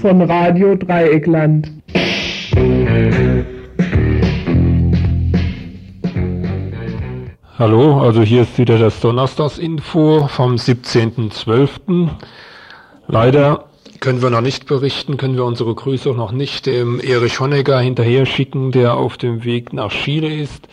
Von Radio Dreieckland. Hallo, also hier ist wieder das Donnerstagsinfo vom 17.12. Leider können wir noch nicht berichten, können wir unsere Grüße auch noch nicht dem Erich Honecker hinterher schicken, der auf dem Weg nach Chile ist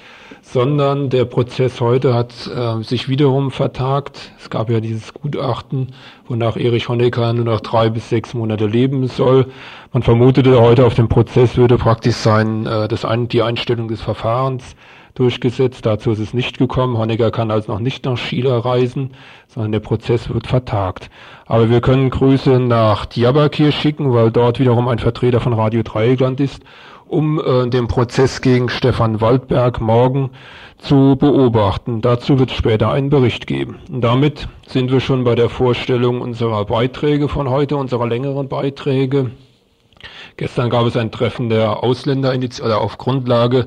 sondern der Prozess heute hat äh, sich wiederum vertagt. Es gab ja dieses Gutachten, wonach Erich Honecker nur noch drei bis sechs Monate leben soll. Man vermutete heute auf dem Prozess würde praktisch sein, äh, das ein, die Einstellung des Verfahrens durchgesetzt. Dazu ist es nicht gekommen. Honecker kann also noch nicht nach Chile reisen, sondern der Prozess wird vertagt. Aber wir können Grüße nach Diyarbakir schicken, weil dort wiederum ein Vertreter von Radio Dreieckland ist um äh, den Prozess gegen Stefan Waldberg morgen zu beobachten. Dazu wird später einen Bericht geben. Und damit sind wir schon bei der Vorstellung unserer Beiträge von heute, unserer längeren Beiträge. Gestern gab es ein Treffen der Ausländer oder auf Grundlage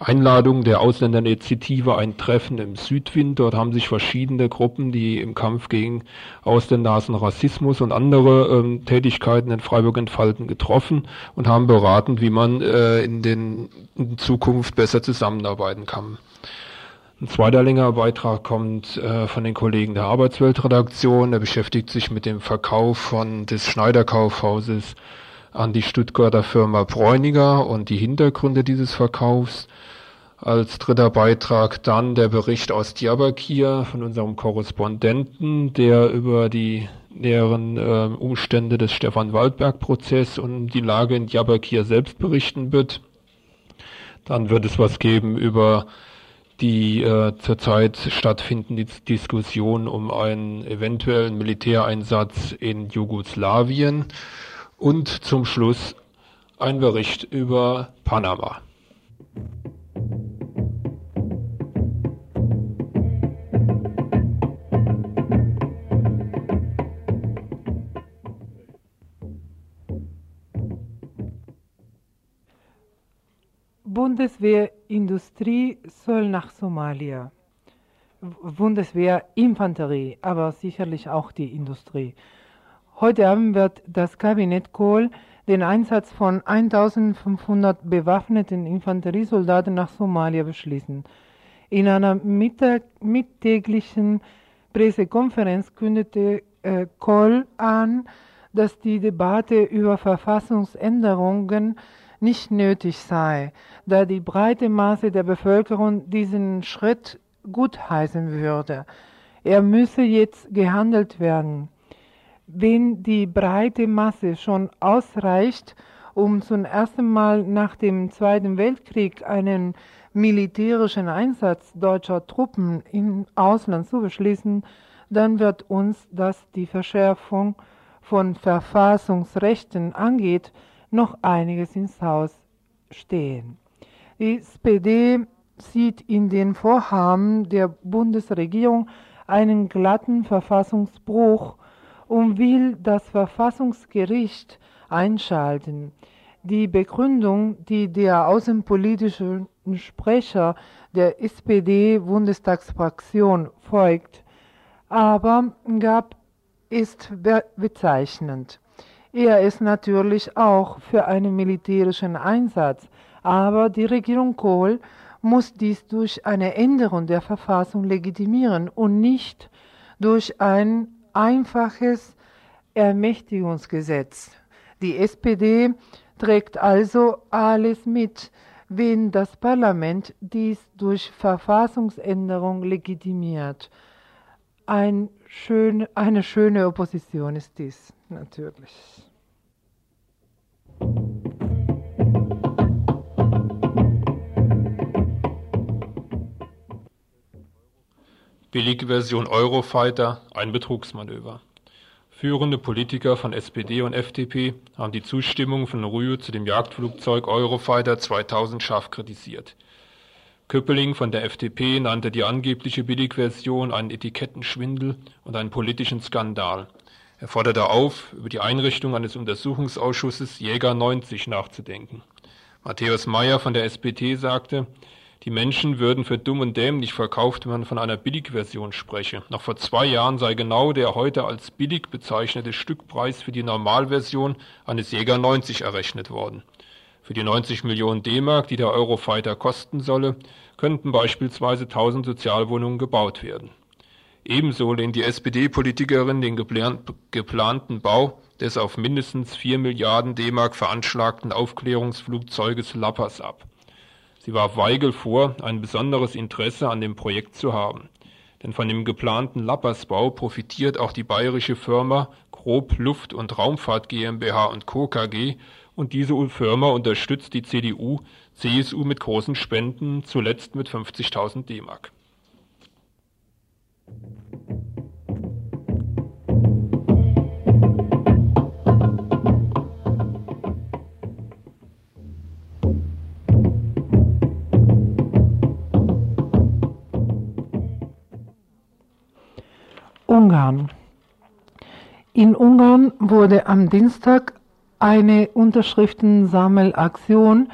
Einladung der Ausländerinitiative ein Treffen im Südwind. Dort haben sich verschiedene Gruppen, die im Kampf gegen Ausländerhassen, Rassismus und andere ähm, Tätigkeiten in Freiburg entfalten, getroffen und haben beraten, wie man äh, in, den, in Zukunft besser zusammenarbeiten kann. Ein zweiter längerer Beitrag kommt äh, von den Kollegen der Arbeitsweltredaktion. Der beschäftigt sich mit dem Verkauf von des Schneiderkaufhauses an die Stuttgarter Firma Bräuniger und die Hintergründe dieses Verkaufs. Als dritter Beitrag dann der Bericht aus Diyarbakir von unserem Korrespondenten, der über die näheren äh, Umstände des Stefan Waldberg-Prozess und die Lage in Diyarbakir selbst berichten wird. Dann wird es was geben über die äh, zurzeit stattfindende Diskussion um einen eventuellen Militäreinsatz in Jugoslawien. Und zum Schluss ein Bericht über Panama. Bundeswehrindustrie soll nach Somalia. Bundeswehrinfanterie, aber sicherlich auch die Industrie. Heute Abend wird das Kabinett Kohl den Einsatz von 1500 bewaffneten Infanteriesoldaten nach Somalia beschließen. In einer mittäglichen Pressekonferenz kündete äh, Kohl an, dass die Debatte über Verfassungsänderungen nicht nötig sei, da die breite Masse der Bevölkerung diesen Schritt gutheißen würde. Er müsse jetzt gehandelt werden wenn die breite Masse schon ausreicht, um zum ersten Mal nach dem Zweiten Weltkrieg einen militärischen Einsatz deutscher Truppen im Ausland zu beschließen, dann wird uns, das die Verschärfung von Verfassungsrechten angeht, noch einiges ins Haus stehen. Die SPD sieht in den Vorhaben der Bundesregierung einen glatten Verfassungsbruch und will das Verfassungsgericht einschalten. Die Begründung, die der außenpolitische Sprecher der SPD-Bundestagsfraktion folgt, aber gab, ist bezeichnend. Er ist natürlich auch für einen militärischen Einsatz, aber die Regierung Kohl muss dies durch eine Änderung der Verfassung legitimieren und nicht durch ein einfaches Ermächtigungsgesetz. Die SPD trägt also alles mit, wenn das Parlament dies durch Verfassungsänderung legitimiert. Ein schön, eine schöne Opposition ist dies natürlich. Billigversion Eurofighter, ein Betrugsmanöver. Führende Politiker von SPD und FDP haben die Zustimmung von Rühe zu dem Jagdflugzeug Eurofighter 2000 scharf kritisiert. Köppeling von der FDP nannte die angebliche Billigversion einen Etikettenschwindel und einen politischen Skandal. Er forderte auf, über die Einrichtung eines Untersuchungsausschusses Jäger 90 nachzudenken. Matthäus Mayer von der SPD sagte, Die Menschen würden für dumm und dämlich verkauft, wenn man von einer Billigversion spreche. Noch vor zwei Jahren sei genau der heute als billig bezeichnete Stückpreis für die Normalversion eines Jäger 90 errechnet worden. Für die 90 Millionen D-Mark, die der Eurofighter kosten solle, könnten beispielsweise 1000 Sozialwohnungen gebaut werden. Ebenso lehnt die SPD-Politikerin den geplanten Bau des auf mindestens 4 Milliarden D-Mark veranschlagten Aufklärungsflugzeuges Lappers ab. Sie warf Weigel vor, ein besonderes Interesse an dem Projekt zu haben. Denn von dem geplanten Lappersbau profitiert auch die bayerische Firma Grob Luft- und Raumfahrt GmbH und Co. KG und diese Firma unterstützt die CDU, CSU mit großen Spenden, zuletzt mit 50.000 D-Mark. Ungarn. In Ungarn wurde am Dienstag eine Unterschriftensammelaktion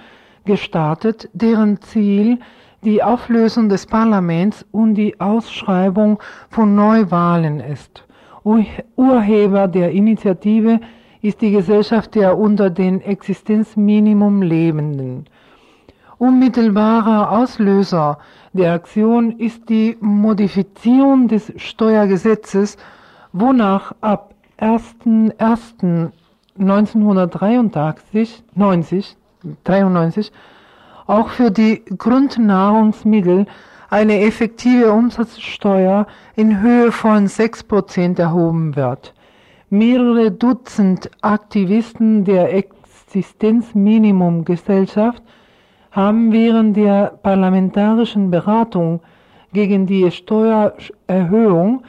gestartet, deren Ziel die Auflösung des Parlaments und die Ausschreibung von Neuwahlen ist. Urheber der Initiative ist die Gesellschaft der unter dem Existenzminimum Lebenden. Unmittelbarer Auslöser der Aktion ist die Modifizierung des Steuergesetzes, wonach ab 1.1.1993 93, auch für die Grundnahrungsmittel eine effektive Umsatzsteuer in Höhe von 6% erhoben wird. Mehrere Dutzend Aktivisten der Existenzminimumgesellschaft haben während der parlamentarischen Beratung gegen die Steuererhöhung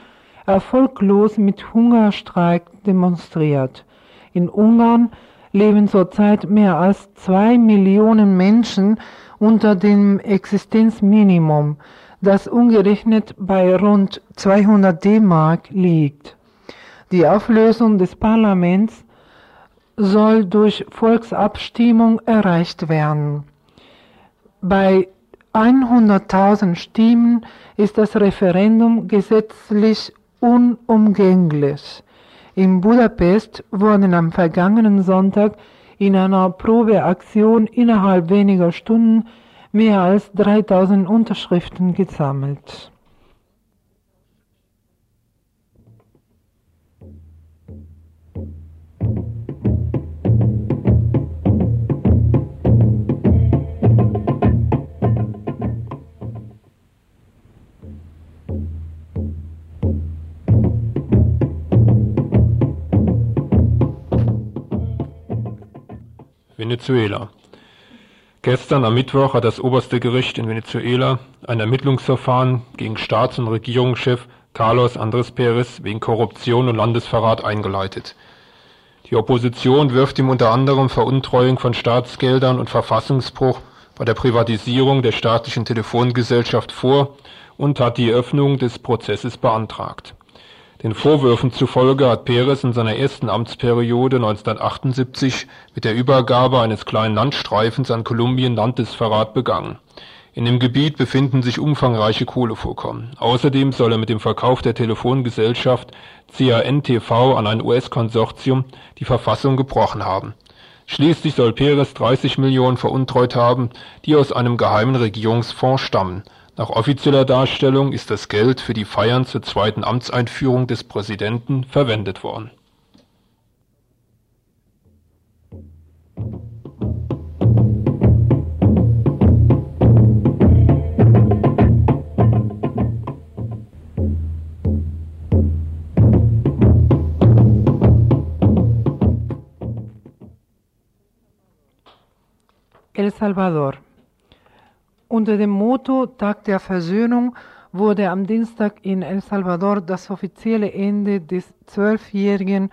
erfolglos mit Hungerstreik demonstriert. In Ungarn leben zurzeit mehr als zwei Millionen Menschen unter dem Existenzminimum, das umgerechnet bei rund 200 D-Mark liegt. Die Auflösung des Parlaments soll durch Volksabstimmung erreicht werden. Bei 100.000 Stimmen ist das Referendum gesetzlich unumgänglich. In Budapest wurden am vergangenen Sonntag in einer Probeaktion innerhalb weniger Stunden mehr als 3000 Unterschriften gesammelt. Venezuela. Gestern am Mittwoch hat das oberste Gericht in Venezuela ein Ermittlungsverfahren gegen Staats- und Regierungschef Carlos Andrés Pérez wegen Korruption und Landesverrat eingeleitet. Die Opposition wirft ihm unter anderem Veruntreuung von Staatsgeldern und Verfassungsbruch bei der Privatisierung der staatlichen Telefongesellschaft vor und hat die Öffnung des Prozesses beantragt. Den Vorwürfen zufolge hat Perez in seiner ersten Amtsperiode 1978 mit der Übergabe eines kleinen Landstreifens an Kolumbien Landesverrat begangen. In dem Gebiet befinden sich umfangreiche Kohlevorkommen. Außerdem soll er mit dem Verkauf der Telefongesellschaft CAN-TV an ein US-Konsortium die Verfassung gebrochen haben. Schließlich soll Perez 30 Millionen veruntreut haben, die aus einem geheimen Regierungsfonds stammen nach offizieller Darstellung ist das Geld für die Feiern zur zweiten Amtseinführung des Präsidenten verwendet worden. El Salvador unter dem Motto Tag der Versöhnung wurde am Dienstag in El Salvador das offizielle Ende des zwölfjährigen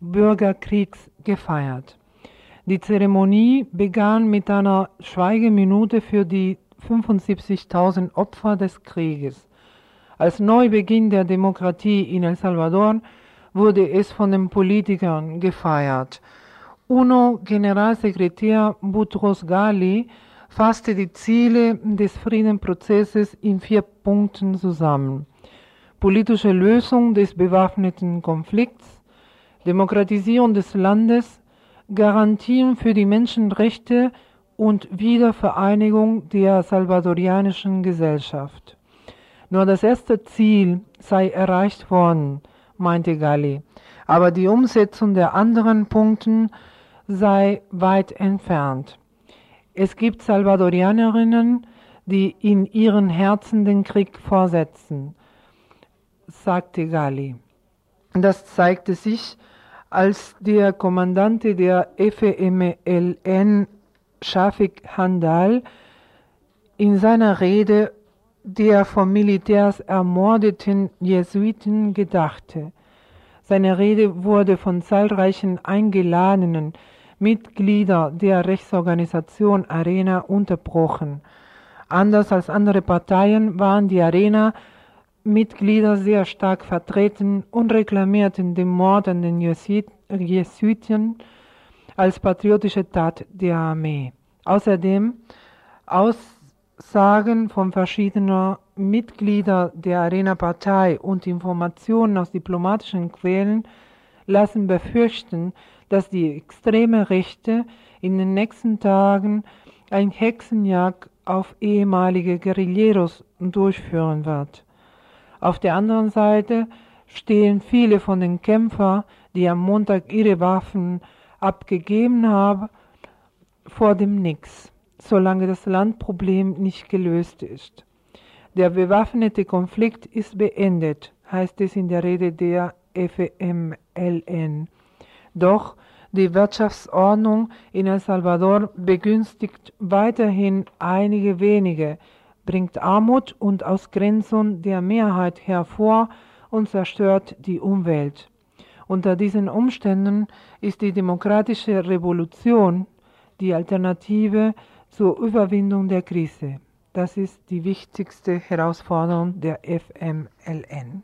Bürgerkriegs gefeiert. Die Zeremonie begann mit einer Schweigeminute für die 75.000 Opfer des Krieges. Als Neubeginn der Demokratie in El Salvador wurde es von den Politikern gefeiert. UNO-Generalsekretär Boutros Ghali fasste die Ziele des Friedensprozesses in vier Punkten zusammen. Politische Lösung des bewaffneten Konflikts, Demokratisierung des Landes, Garantien für die Menschenrechte und Wiedervereinigung der salvadorianischen Gesellschaft. Nur das erste Ziel sei erreicht worden, meinte Galli, aber die Umsetzung der anderen Punkte sei weit entfernt. Es gibt Salvadorianerinnen, die in ihren Herzen den Krieg vorsetzen, sagte Gali. Das zeigte sich, als der Kommandante der FMLN, Shafik Handal, in seiner Rede der vom Militärs ermordeten Jesuiten gedachte. Seine Rede wurde von zahlreichen Eingeladenen Mitglieder der Rechtsorganisation Arena unterbrochen. Anders als andere Parteien waren die Arena-Mitglieder sehr stark vertreten und reklamierten den Mord an den Jesuiten als patriotische Tat der Armee. Außerdem Aussagen von verschiedener Mitglieder der Arena-Partei und Informationen aus diplomatischen Quellen lassen befürchten, dass die extreme Rechte in den nächsten Tagen ein Hexenjagd auf ehemalige Guerilleros durchführen wird. Auf der anderen Seite stehen viele von den Kämpfern, die am Montag ihre Waffen abgegeben haben, vor dem Nix, solange das Landproblem nicht gelöst ist. Der bewaffnete Konflikt ist beendet, heißt es in der Rede der FMLN. Doch die Wirtschaftsordnung in El Salvador begünstigt weiterhin einige wenige, bringt Armut und Ausgrenzung der Mehrheit hervor und zerstört die Umwelt. Unter diesen Umständen ist die demokratische Revolution die Alternative zur Überwindung der Krise. Das ist die wichtigste Herausforderung der FMLN.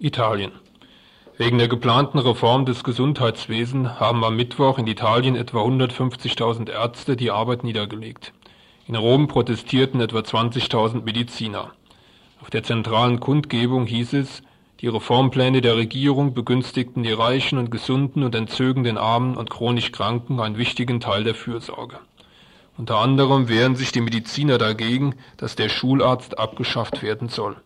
Italien. Wegen der geplanten Reform des Gesundheitswesens haben am Mittwoch in Italien etwa 150.000 Ärzte die Arbeit niedergelegt. In Rom protestierten etwa 20.000 Mediziner. Auf der zentralen Kundgebung hieß es, die Reformpläne der Regierung begünstigten die Reichen und Gesunden und entzögen den Armen und chronisch Kranken einen wichtigen Teil der Fürsorge. Unter anderem wehren sich die Mediziner dagegen, dass der Schularzt abgeschafft werden soll.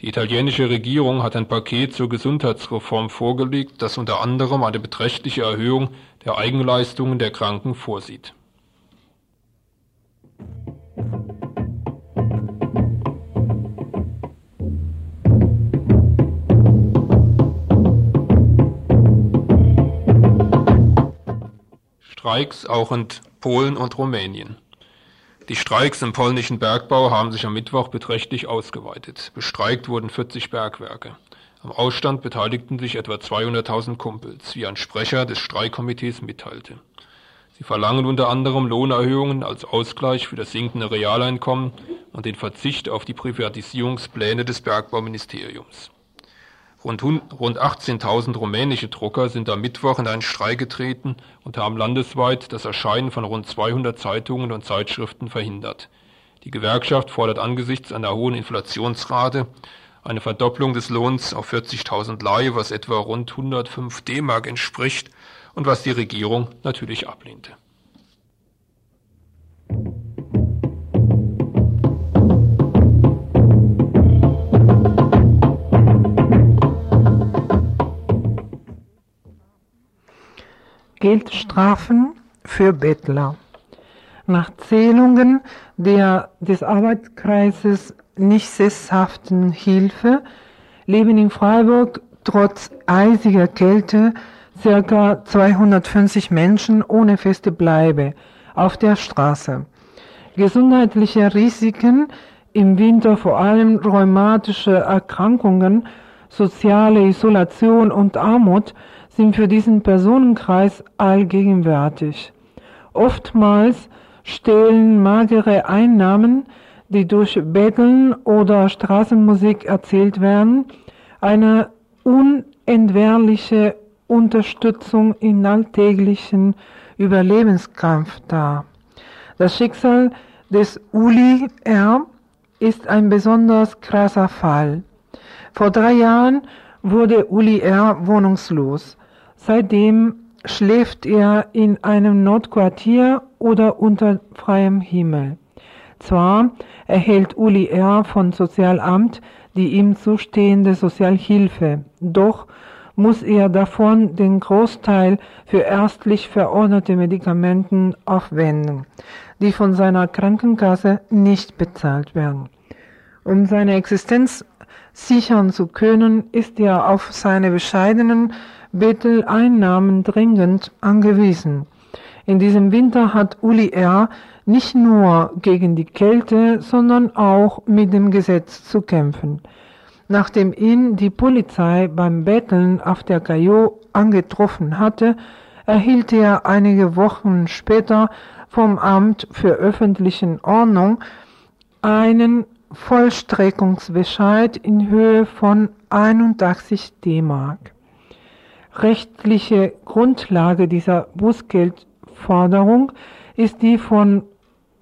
Die italienische Regierung hat ein Paket zur Gesundheitsreform vorgelegt, das unter anderem eine beträchtliche Erhöhung der Eigenleistungen der Kranken vorsieht. Streiks auch in Polen und Rumänien. Die Streiks im polnischen Bergbau haben sich am Mittwoch beträchtlich ausgeweitet. Bestreikt wurden 40 Bergwerke. Am Ausstand beteiligten sich etwa 200.000 Kumpels, wie ein Sprecher des Streikkomitees mitteilte. Sie verlangen unter anderem Lohnerhöhungen als Ausgleich für das sinkende Realeinkommen und den Verzicht auf die Privatisierungspläne des Bergbauministeriums. Rund, rund 18.000 rumänische Drucker sind am Mittwoch in einen Streik getreten und haben landesweit das Erscheinen von rund 200 Zeitungen und Zeitschriften verhindert. Die Gewerkschaft fordert angesichts einer hohen Inflationsrate eine Verdopplung des Lohns auf 40.000 Lei, was etwa rund 105 D-Mark entspricht und was die Regierung natürlich ablehnte. Geldstrafen für Bettler. Nach Zählungen der, des Arbeitskreises nicht sesshaften Hilfe leben in Freiburg trotz eisiger Kälte ca. 250 Menschen ohne feste Bleibe auf der Straße. Gesundheitliche Risiken im Winter, vor allem rheumatische Erkrankungen, soziale Isolation und Armut sind für diesen Personenkreis allgegenwärtig. Oftmals stehlen magere Einnahmen, die durch Betteln oder Straßenmusik erzielt werden, eine unentbehrliche Unterstützung in alltäglichen Überlebenskampf dar. Das Schicksal des Uli R. ist ein besonders krasser Fall. Vor drei Jahren wurde Uli R. wohnungslos. Seitdem schläft er in einem Notquartier oder unter freiem Himmel. Zwar erhält Uli R. von Sozialamt die ihm zustehende Sozialhilfe, doch muss er davon den Großteil für ärztlich verordnete Medikamenten aufwenden, die von seiner Krankenkasse nicht bezahlt werden. Um seine Existenz sichern zu können, ist er auf seine bescheidenen Betteleinnahmen dringend angewiesen. In diesem Winter hat Uli R. nicht nur gegen die Kälte, sondern auch mit dem Gesetz zu kämpfen. Nachdem ihn die Polizei beim Betteln auf der Caillou angetroffen hatte, erhielt er einige Wochen später vom Amt für öffentliche Ordnung einen Vollstreckungsbescheid in Höhe von 81 D-Mark. Rechtliche Grundlage dieser Bußgeldforderung ist die von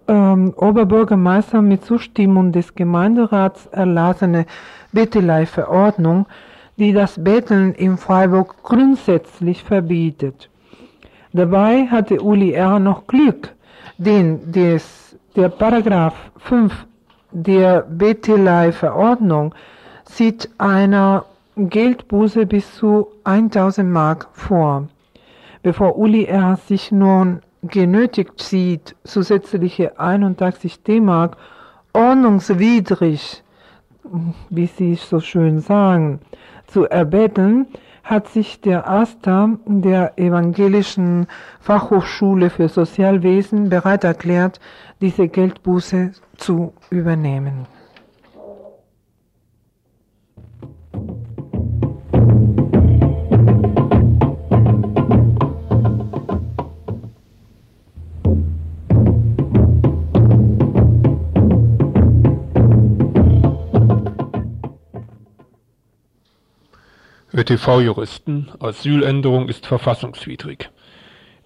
ähm, Oberbürgermeister mit Zustimmung des Gemeinderats erlassene Bettelei-Verordnung, die das Betteln in Freiburg grundsätzlich verbietet. Dabei hatte Uli R. noch Glück, denn des, der Paragraph 5 der Bettelei-Verordnung sieht einer Geldbuße bis zu 1000 Mark vor. Bevor Uli R. sich nun genötigt sieht, zusätzliche 81 D-Mark ordnungswidrig, wie Sie so schön sagen, zu erbetteln, hat sich der Asta der Evangelischen Fachhochschule für Sozialwesen bereit erklärt, diese Geldbuße zu übernehmen. ÖTV-Juristen, Asyländerung ist verfassungswidrig.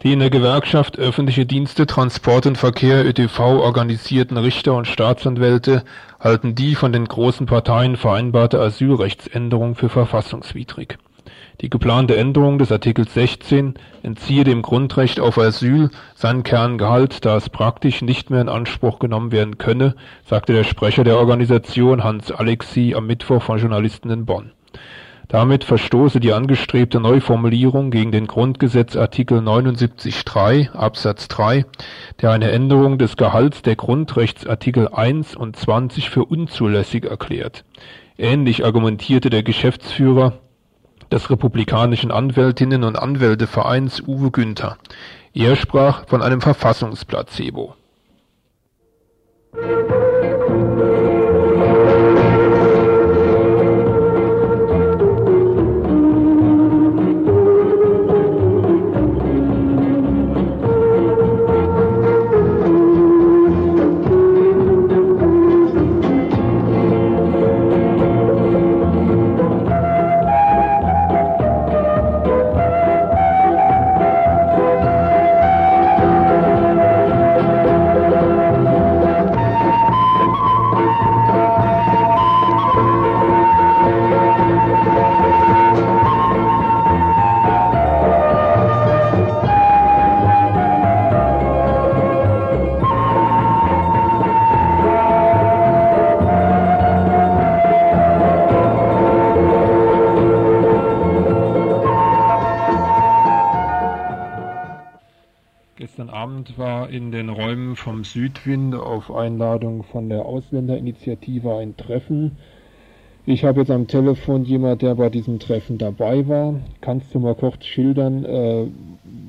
Die in der Gewerkschaft Öffentliche Dienste, Transport und Verkehr ÖTV organisierten Richter und Staatsanwälte halten die von den großen Parteien vereinbarte Asylrechtsänderung für verfassungswidrig. Die geplante Änderung des Artikels 16 entziehe dem Grundrecht auf Asyl seinen Kerngehalt, da es praktisch nicht mehr in Anspruch genommen werden könne, sagte der Sprecher der Organisation Hans Alexi am Mittwoch von Journalisten in Bonn. Damit verstoße die angestrebte Neuformulierung gegen den Grundgesetzartikel 79.3 Absatz 3, der eine Änderung des Gehalts der Grundrechtsartikel 1 und 20 für unzulässig erklärt. Ähnlich argumentierte der Geschäftsführer des republikanischen Anwältinnen und Anwältevereins Uwe Günther. Er sprach von einem Verfassungsplacebo. Südwind auf Einladung von der Ausländerinitiative ein Treffen. Ich habe jetzt am Telefon jemand, der bei diesem Treffen dabei war. Kannst du mal kurz schildern, äh,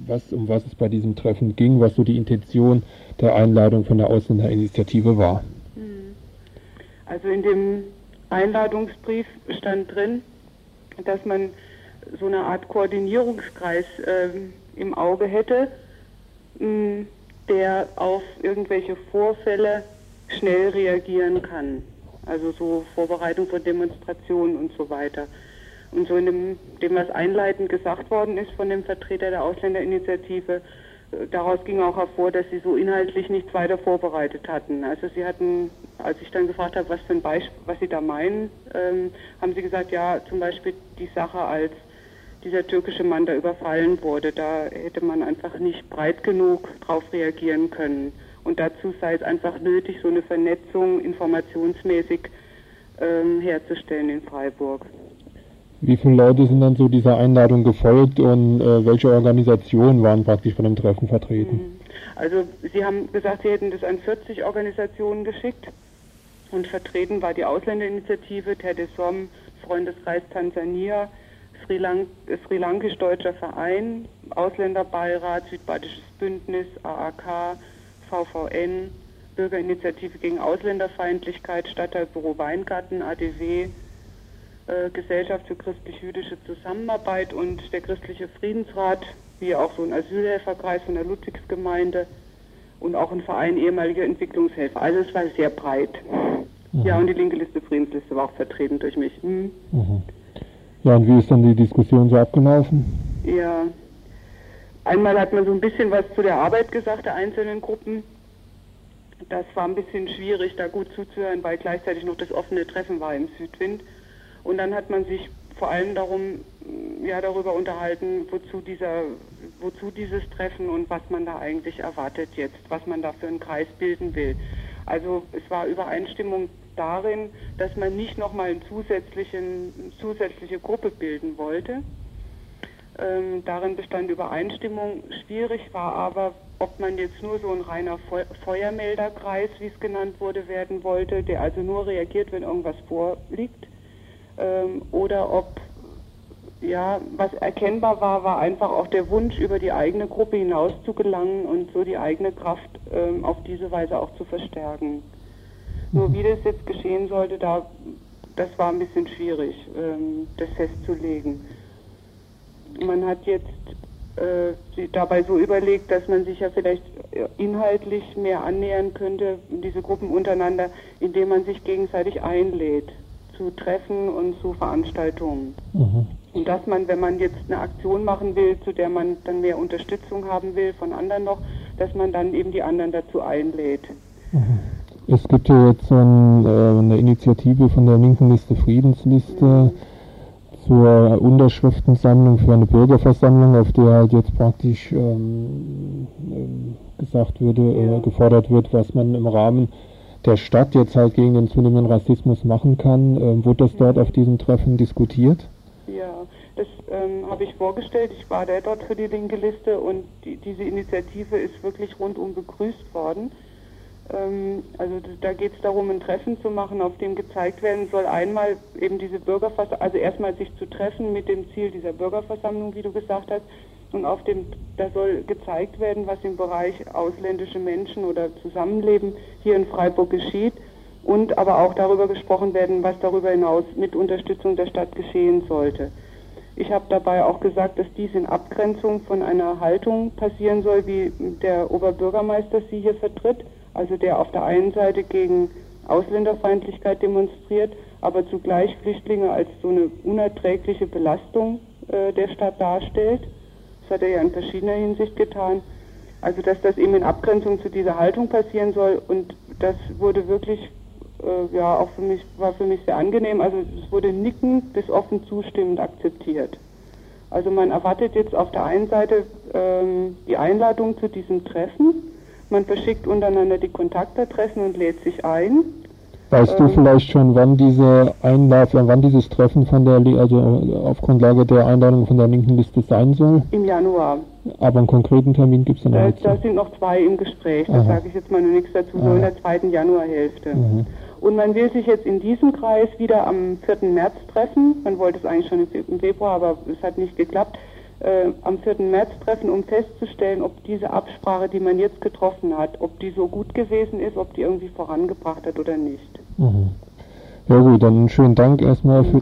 was, um was es bei diesem Treffen ging, was so die Intention der Einladung von der Ausländerinitiative war? Hm. Also in dem Einladungsbrief stand drin, dass man so eine Art Koordinierungskreis äh, im Auge hätte, hm, der auf irgendwelche Vorfälle schnell reagieren kann. Also so Vorbereitung von Demonstrationen und so weiter. Und so in dem, dem, was einleitend gesagt worden ist von dem Vertreter der Ausländerinitiative, äh, daraus ging auch hervor, dass sie so inhaltlich nichts weiter vorbereitet hatten. Also sie hatten, als ich dann gefragt habe, was für ein Beispiel, was sie da meinen, ähm, haben sie gesagt, ja, zum Beispiel die Sache, als dieser türkische Mann da überfallen wurde, da hätte man einfach nicht breit genug darauf reagieren können. Und dazu sei es einfach nötig, so eine Vernetzung informationsmäßig ähm, herzustellen in Freiburg. Wie viele Leute sind dann so dieser Einladung gefolgt und äh, welche Organisationen waren praktisch von dem Treffen vertreten? Mhm. Also Sie haben gesagt, Sie hätten das an 40 Organisationen geschickt und vertreten war die Ausländerinitiative, Som, Freundeskreis Tansania, Sri, Lank Sri Lankisch-Deutscher Verein, Ausländerbeirat, Südbadisches Bündnis, AAK, VVN, Bürgerinitiative gegen Ausländerfeindlichkeit, Stadtteilbüro Weingarten, ADW, äh, Gesellschaft für christlich-jüdische Zusammenarbeit und der christliche Friedensrat, wie auch so ein Asylhelferkreis von der Ludwigsgemeinde und auch ein Verein ehemaliger Entwicklungshelfer. Also es war sehr breit. Mhm. Ja, und die linke Liste Friedensliste war auch vertreten durch mich. Mhm. Mhm. Ja, und wie ist dann die Diskussion so abgelaufen? Ja, einmal hat man so ein bisschen was zu der Arbeit gesagt der einzelnen Gruppen. Das war ein bisschen schwierig, da gut zuzuhören, weil gleichzeitig noch das offene Treffen war im Südwind. Und dann hat man sich vor allem darum, ja, darüber unterhalten, wozu dieser, wozu dieses Treffen und was man da eigentlich erwartet jetzt, was man da für einen Kreis bilden will. Also es war Übereinstimmung darin, dass man nicht nochmal eine zusätzliche Gruppe bilden wollte. Ähm, darin bestand Übereinstimmung. Schwierig war aber, ob man jetzt nur so ein reiner Feuermelderkreis, wie es genannt wurde, werden wollte, der also nur reagiert, wenn irgendwas vorliegt, ähm, oder ob ja, was erkennbar war, war einfach auch der Wunsch, über die eigene Gruppe hinaus zu gelangen und so die eigene Kraft ähm, auf diese Weise auch zu verstärken. Nur wie das jetzt geschehen sollte, da, das war ein bisschen schwierig, ähm, das festzulegen. Man hat jetzt äh, dabei so überlegt, dass man sich ja vielleicht inhaltlich mehr annähern könnte, diese Gruppen untereinander, indem man sich gegenseitig einlädt zu Treffen und zu Veranstaltungen. Mhm. Und dass man, wenn man jetzt eine Aktion machen will, zu der man dann mehr Unterstützung haben will von anderen noch, dass man dann eben die anderen dazu einlädt. Mhm. Es gibt ja jetzt so ein, äh, eine Initiative von der linken Liste Friedensliste zur Unterschriftensammlung für eine Bürgerversammlung, auf der halt jetzt praktisch ähm, äh, gesagt würde, äh, gefordert wird, was man im Rahmen der Stadt jetzt halt gegen den zunehmenden Rassismus machen kann. Ähm, wurde das dort auf diesem Treffen diskutiert? Ja, das ähm, habe ich vorgestellt. Ich war da dort für die linke Liste und die, diese Initiative ist wirklich rundum begrüßt worden. Ähm, also da geht es darum, ein Treffen zu machen, auf dem gezeigt werden soll, einmal eben diese Bürgerversammlung, also erstmal sich zu treffen mit dem Ziel dieser Bürgerversammlung, wie du gesagt hast, und auf dem, da soll gezeigt werden, was im Bereich ausländische Menschen oder Zusammenleben hier in Freiburg geschieht. Und aber auch darüber gesprochen werden, was darüber hinaus mit Unterstützung der Stadt geschehen sollte. Ich habe dabei auch gesagt, dass dies in Abgrenzung von einer Haltung passieren soll, wie der Oberbürgermeister sie hier vertritt, also der auf der einen Seite gegen Ausländerfeindlichkeit demonstriert, aber zugleich Flüchtlinge als so eine unerträgliche Belastung äh, der Stadt darstellt. Das hat er ja in verschiedener Hinsicht getan. Also dass das eben in Abgrenzung zu dieser Haltung passieren soll und das wurde wirklich äh, ja auch für mich war für mich sehr angenehm. Also es wurde nickend bis offen zustimmend akzeptiert. Also man erwartet jetzt auf der einen Seite ähm, die Einladung zu diesem Treffen. Man verschickt untereinander die Kontaktadressen und lädt sich ein. Weißt du ähm, vielleicht schon, wann diese Einladung, wann dieses Treffen von der, also auf Grundlage der Einladung von der linken Liste sein soll? Im Januar. Aber einen konkreten Termin gibt es dann äh, nicht. Da sind noch zwei im Gespräch, da sage ich jetzt mal noch nichts dazu, so in der zweiten Januarhälfte. Mhm. Und man will sich jetzt in diesem Kreis wieder am 4. März treffen. Man wollte es eigentlich schon im Februar, aber es hat nicht geklappt äh, am 4. März treffen, um festzustellen, ob diese Absprache, die man jetzt getroffen hat, ob die so gut gewesen ist, ob die irgendwie vorangebracht hat oder nicht. Mhm. Ja gut, dann schönen Dank erstmal für.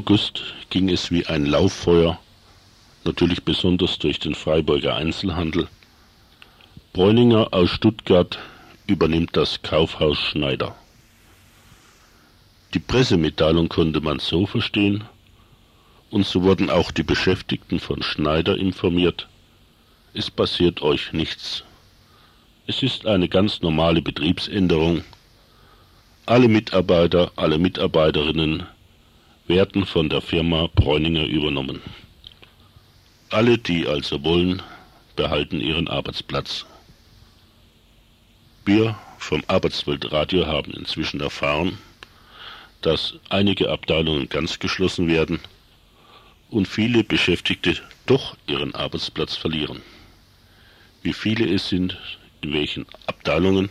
August ging es wie ein Lauffeuer, natürlich besonders durch den Freiburger Einzelhandel. Bräuninger aus Stuttgart übernimmt das Kaufhaus Schneider. Die Pressemitteilung konnte man so verstehen, und so wurden auch die Beschäftigten von Schneider informiert. Es passiert euch nichts. Es ist eine ganz normale Betriebsänderung. Alle Mitarbeiter, alle Mitarbeiterinnen werden von der Firma Bräuninger übernommen. Alle, die also wollen, behalten ihren Arbeitsplatz. Wir vom Arbeitsweltradio haben inzwischen erfahren, dass einige Abteilungen ganz geschlossen werden und viele Beschäftigte doch ihren Arbeitsplatz verlieren. Wie viele es sind, in welchen Abteilungen,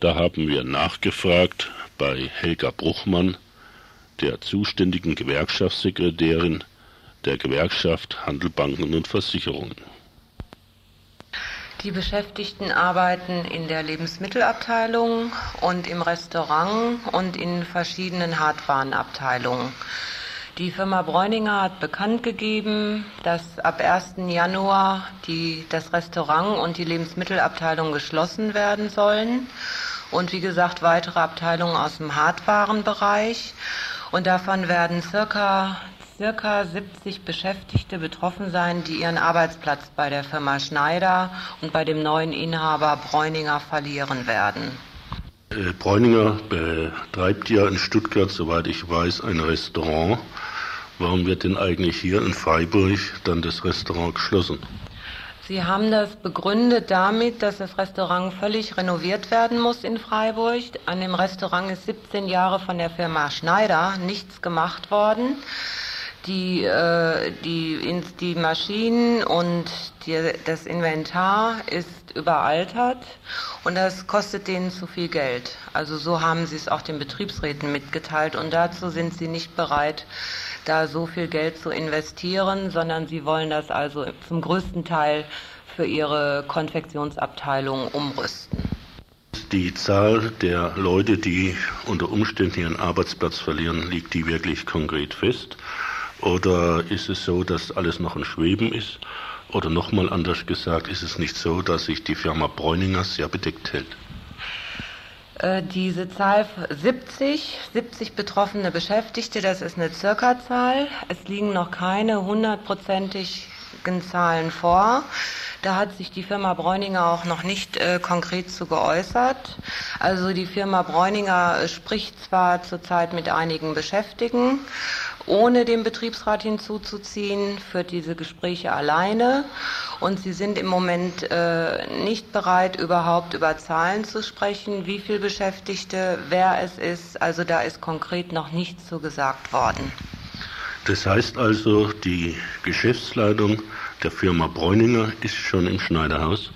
da haben wir nachgefragt bei Helga Bruchmann, der zuständigen Gewerkschaftssekretärin der Gewerkschaft Handel, Banken und Versicherungen. Die Beschäftigten arbeiten in der Lebensmittelabteilung und im Restaurant und in verschiedenen Hartwarenabteilungen. Die Firma Bräuninger hat bekannt gegeben, dass ab 1. Januar die, das Restaurant und die Lebensmittelabteilung geschlossen werden sollen und wie gesagt weitere Abteilungen aus dem Hartwarenbereich. Und davon werden circa circa 70 Beschäftigte betroffen sein, die ihren Arbeitsplatz bei der Firma Schneider und bei dem neuen Inhaber Bräuninger verlieren werden. Äh, Bräuninger betreibt ja in Stuttgart, soweit ich weiß, ein Restaurant. Warum wird denn eigentlich hier in Freiburg dann das Restaurant geschlossen? Sie haben das begründet damit, dass das Restaurant völlig renoviert werden muss in Freiburg. An dem Restaurant ist 17 Jahre von der Firma Schneider nichts gemacht worden die, äh, die, die Maschinen und die, das Inventar ist überaltert und das kostet denen zu viel Geld. Also so haben sie es auch den Betriebsräten mitgeteilt und dazu sind sie nicht bereit, da so viel Geld zu investieren, sondern sie wollen das also zum größten Teil für ihre Konfektionsabteilung umrüsten. Die Zahl der Leute, die unter Umständen ihren Arbeitsplatz verlieren, liegt die wirklich konkret fest? Oder ist es so, dass alles noch ein Schweben ist? Oder nochmal anders gesagt, ist es nicht so, dass sich die Firma Bräuninger sehr bedeckt hält? Äh, diese Zahl 70, 70 betroffene Beschäftigte, das ist eine Circa-Zahl. Es liegen noch keine hundertprozentigen Zahlen vor. Da hat sich die Firma Bräuninger auch noch nicht äh, konkret zu geäußert. Also die Firma Bräuninger spricht zwar zurzeit mit einigen Beschäftigten ohne den Betriebsrat hinzuzuziehen, führt diese Gespräche alleine. Und sie sind im Moment äh, nicht bereit, überhaupt über Zahlen zu sprechen, wie viele Beschäftigte, wer es ist. Also da ist konkret noch nichts zu gesagt worden. Das heißt also, die Geschäftsleitung der Firma Bräuninger ist schon im Schneiderhaus?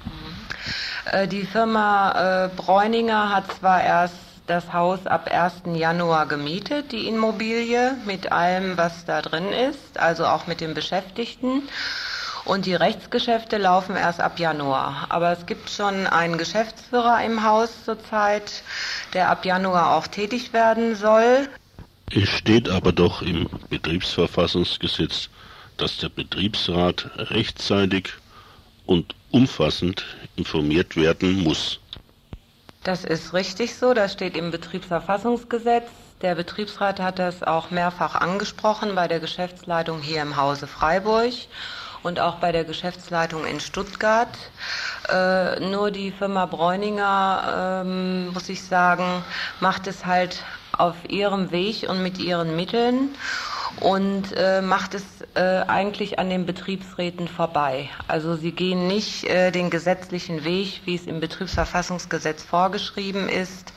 Äh, die Firma äh, Bräuninger hat zwar erst das Haus ab 1. Januar gemietet, die Immobilie, mit allem, was da drin ist, also auch mit den Beschäftigten. Und die Rechtsgeschäfte laufen erst ab Januar. Aber es gibt schon einen Geschäftsführer im Haus zurzeit, der ab Januar auch tätig werden soll. Es steht aber doch im Betriebsverfassungsgesetz, dass der Betriebsrat rechtzeitig und umfassend informiert werden muss. Das ist richtig so, das steht im Betriebsverfassungsgesetz. Der Betriebsrat hat das auch mehrfach angesprochen bei der Geschäftsleitung hier im Hause Freiburg und auch bei der Geschäftsleitung in Stuttgart. Äh, nur die Firma Bräuninger, ähm, muss ich sagen, macht es halt auf ihrem Weg und mit ihren Mitteln und äh, macht es äh, eigentlich an den Betriebsräten vorbei. Also sie gehen nicht äh, den gesetzlichen Weg, wie es im Betriebsverfassungsgesetz vorgeschrieben ist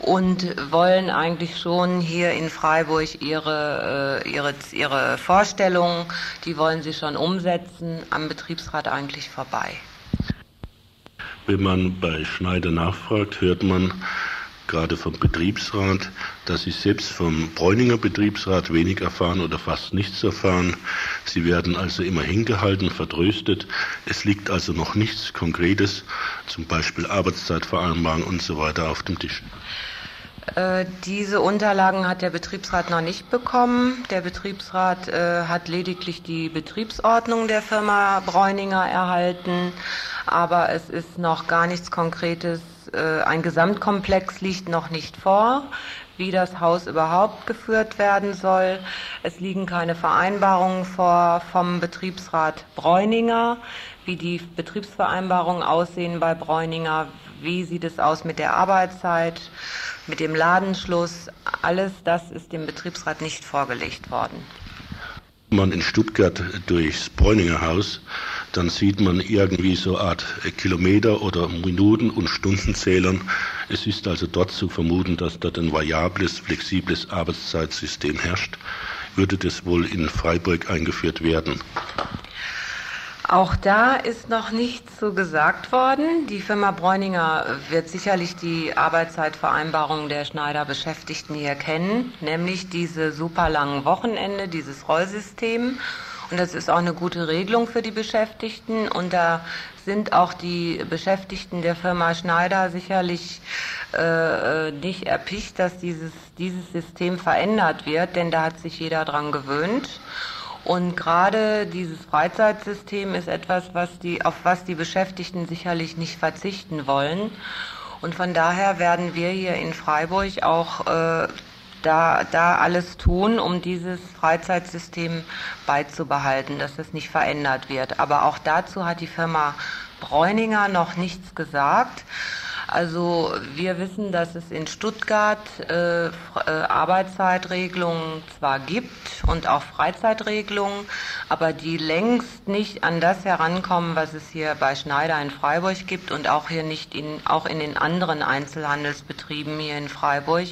und wollen eigentlich schon hier in Freiburg ihre, äh, ihre, ihre Vorstellungen, die wollen sie schon umsetzen, am Betriebsrat eigentlich vorbei. Wenn man bei Schneider nachfragt, hört man, gerade vom Betriebsrat, dass Sie selbst vom Bräuninger Betriebsrat wenig erfahren oder fast nichts erfahren. Sie werden also immer hingehalten, vertröstet. Es liegt also noch nichts Konkretes, zum Beispiel Arbeitszeitvereinbarung und so weiter auf dem Tisch. Äh, diese Unterlagen hat der Betriebsrat noch nicht bekommen. Der Betriebsrat äh, hat lediglich die Betriebsordnung der Firma Bräuninger erhalten, aber es ist noch gar nichts Konkretes. Äh, ein Gesamtkomplex liegt noch nicht vor, wie das Haus überhaupt geführt werden soll. Es liegen keine Vereinbarungen vor vom Betriebsrat Bräuninger, wie die Betriebsvereinbarungen aussehen bei Bräuninger, wie sieht es aus mit der Arbeitszeit mit dem Ladenschluss, alles das ist dem Betriebsrat nicht vorgelegt worden. Man in Stuttgart durchs Bräuninger Haus, dann sieht man irgendwie so eine Art Kilometer- oder Minuten- und Stundenzählern. Es ist also dort zu vermuten, dass dort ein variables, flexibles Arbeitszeitsystem herrscht. Würde das wohl in Freiburg eingeführt werden? Auch da ist noch nichts so gesagt worden. Die Firma Bräuninger wird sicherlich die Arbeitszeitvereinbarung der Schneider-Beschäftigten hier kennen, nämlich diese super langen Wochenende, dieses Rollsystem. Und das ist auch eine gute Regelung für die Beschäftigten. Und da sind auch die Beschäftigten der Firma Schneider sicherlich äh, nicht erpicht, dass dieses, dieses System verändert wird, denn da hat sich jeder dran gewöhnt. Und gerade dieses Freizeitsystem ist etwas, was die, auf was die Beschäftigten sicherlich nicht verzichten wollen. Und von daher werden wir hier in Freiburg auch äh, da, da alles tun, um dieses Freizeitsystem beizubehalten, dass es nicht verändert wird. Aber auch dazu hat die Firma Bräuninger noch nichts gesagt. Also wir wissen, dass es in Stuttgart äh, äh, Arbeitszeitregelungen zwar gibt und auch Freizeitregelungen, aber die längst nicht an das herankommen, was es hier bei Schneider in Freiburg gibt und auch hier nicht in, auch in den anderen Einzelhandelsbetrieben hier in Freiburg,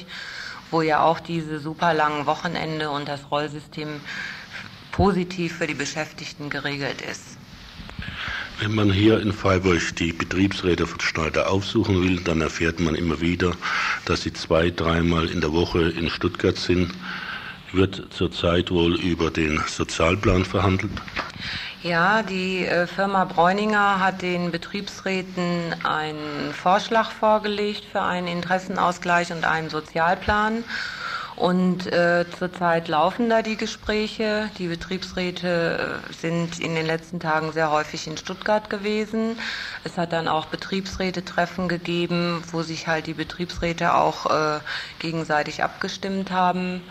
wo ja auch diese super langen Wochenende und das Rollsystem positiv für die Beschäftigten geregelt ist. Wenn man hier in Freiburg die Betriebsräte von Schneider aufsuchen will, dann erfährt man immer wieder, dass sie zwei, dreimal in der Woche in Stuttgart sind. Wird zurzeit wohl über den Sozialplan verhandelt? Ja, die äh, Firma Bräuninger hat den Betriebsräten einen Vorschlag vorgelegt für einen Interessenausgleich und einen Sozialplan. Und äh, zurzeit laufen da die Gespräche. Die Betriebsräte äh, sind in den letzten Tagen sehr häufig in Stuttgart gewesen. Es hat dann auch Betriebsrätetreffen gegeben, wo sich halt die Betriebsräte auch äh, gegenseitig abgestimmt haben,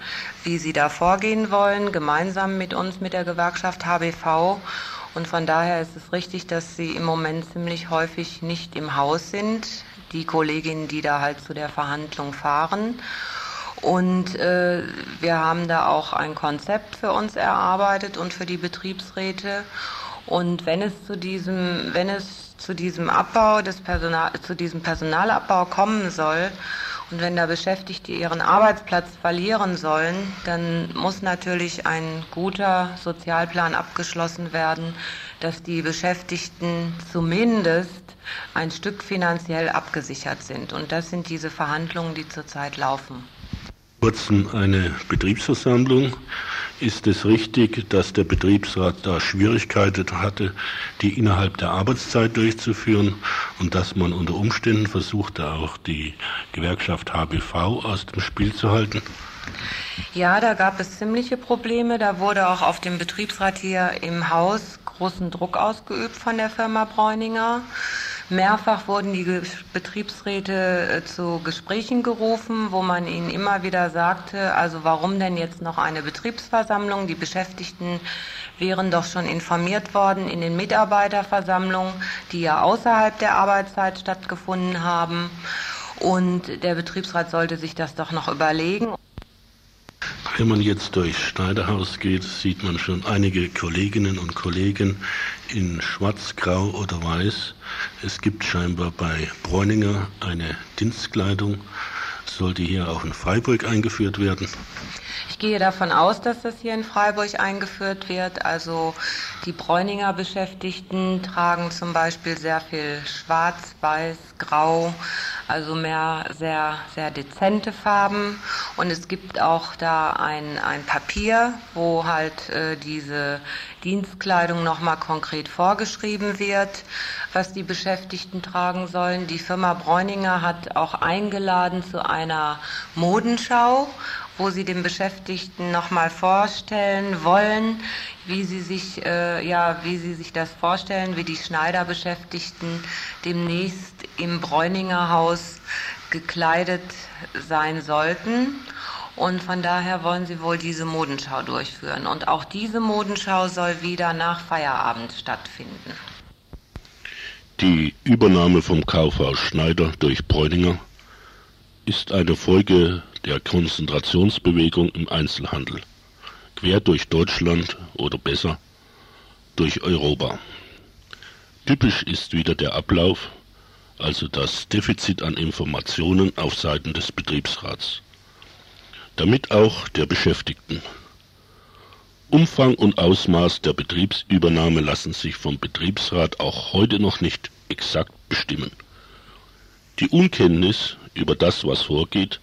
wie sie da vorgehen wollen, gemeinsam mit uns, mit der Gewerkschaft HBV. Und von daher ist es richtig, dass sie im Moment ziemlich häufig nicht im Haus sind, die Kolleginnen, die da halt zu der Verhandlung fahren. Und äh, wir haben da auch ein Konzept für uns erarbeitet und für die Betriebsräte. Und wenn es zu diesem, wenn es zu diesem Abbau des Personal, zu diesem Personalabbau kommen soll und wenn da Beschäftigte ihren Arbeitsplatz verlieren sollen, dann muss natürlich ein guter Sozialplan abgeschlossen werden, dass die Beschäftigten zumindest ein Stück finanziell abgesichert sind. Und das sind diese Verhandlungen, die zurzeit laufen kurzem eine Betriebsversammlung. Ist es richtig, dass der Betriebsrat da Schwierigkeiten hatte, die innerhalb der Arbeitszeit durchzuführen und dass man unter Umständen versuchte, auch die Gewerkschaft HBV aus dem Spiel zu halten? Ja, da gab es ziemliche Probleme. Da wurde auch auf dem Betriebsrat hier im Haus großen Druck ausgeübt von der Firma Bräuninger. Mehrfach wurden die Betriebsräte äh, zu Gesprächen gerufen, wo man ihnen immer wieder sagte, also warum denn jetzt noch eine Betriebsversammlung? Die Beschäftigten wären doch schon informiert worden in den Mitarbeiterversammlungen, die ja außerhalb der Arbeitszeit stattgefunden haben. Und der Betriebsrat sollte sich das doch noch überlegen. Wenn man jetzt durch Schneiderhaus geht, sieht man schon einige Kolleginnen und Kollegen in Schwarz, Grau oder Weiß. Es gibt scheinbar bei Bräuninger eine Dienstkleidung. Sollte hier auch in Freiburg eingeführt werden? Ich gehe davon aus, dass das hier in Freiburg eingeführt wird. Also die Bräuninger Beschäftigten tragen zum Beispiel sehr viel Schwarz, Weiß, Grau, also mehr sehr, sehr dezente Farben. Und es gibt auch da ein, ein Papier, wo halt äh, diese Dienstkleidung nochmal konkret vorgeschrieben wird, was die Beschäftigten tragen sollen. Die Firma Bräuninger hat auch eingeladen zu einer Modenschau, wo sie den Beschäftigten nochmal vorstellen wollen, wie sie sich äh, ja wie sie sich das vorstellen, wie die Schneiderbeschäftigten demnächst im Bräuninger Haus gekleidet sein sollten. Und von daher wollen sie wohl diese Modenschau durchführen. Und auch diese Modenschau soll wieder nach Feierabend stattfinden. Die Übernahme vom Kaufhaus Schneider durch Bräuninger ist eine Folge der Konzentrationsbewegung im Einzelhandel, quer durch Deutschland oder besser durch Europa. Typisch ist wieder der Ablauf, also das Defizit an Informationen auf Seiten des Betriebsrats, damit auch der Beschäftigten. Umfang und Ausmaß der Betriebsübernahme lassen sich vom Betriebsrat auch heute noch nicht exakt bestimmen. Die Unkenntnis über das, was vorgeht,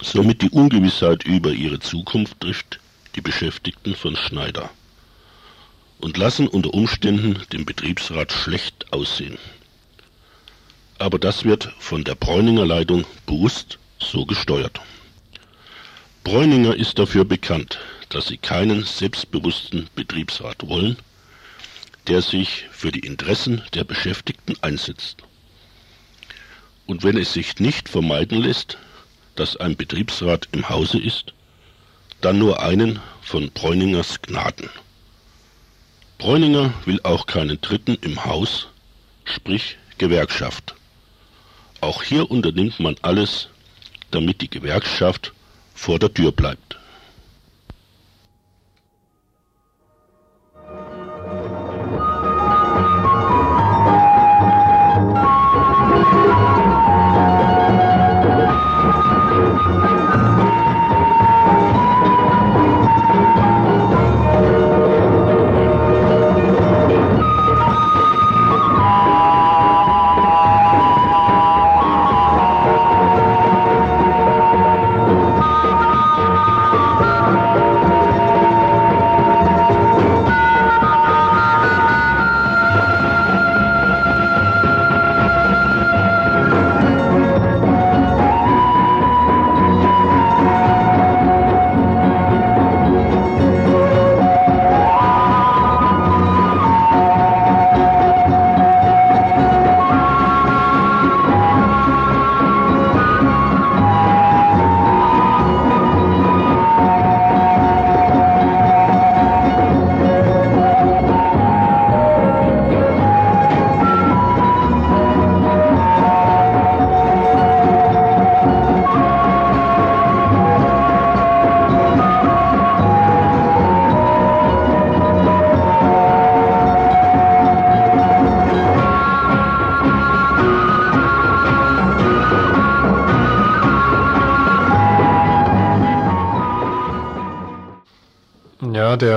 somit die Ungewissheit über ihre Zukunft trifft die Beschäftigten von Schneider und lassen unter Umständen den Betriebsrat schlecht aussehen. Aber das wird von der Bräuninger Leitung bewusst so gesteuert. Bräuninger ist dafür bekannt, dass sie keinen selbstbewussten Betriebsrat wollen, der sich für die Interessen der Beschäftigten einsetzt. Und wenn es sich nicht vermeiden lässt, dass ein Betriebsrat im Hause ist, dann nur einen von Bräuningers Gnaden. Bräuninger will auch keinen Dritten im Haus, sprich Gewerkschaft. Auch hier unternimmt man alles, damit die Gewerkschaft vor der Tür bleibt.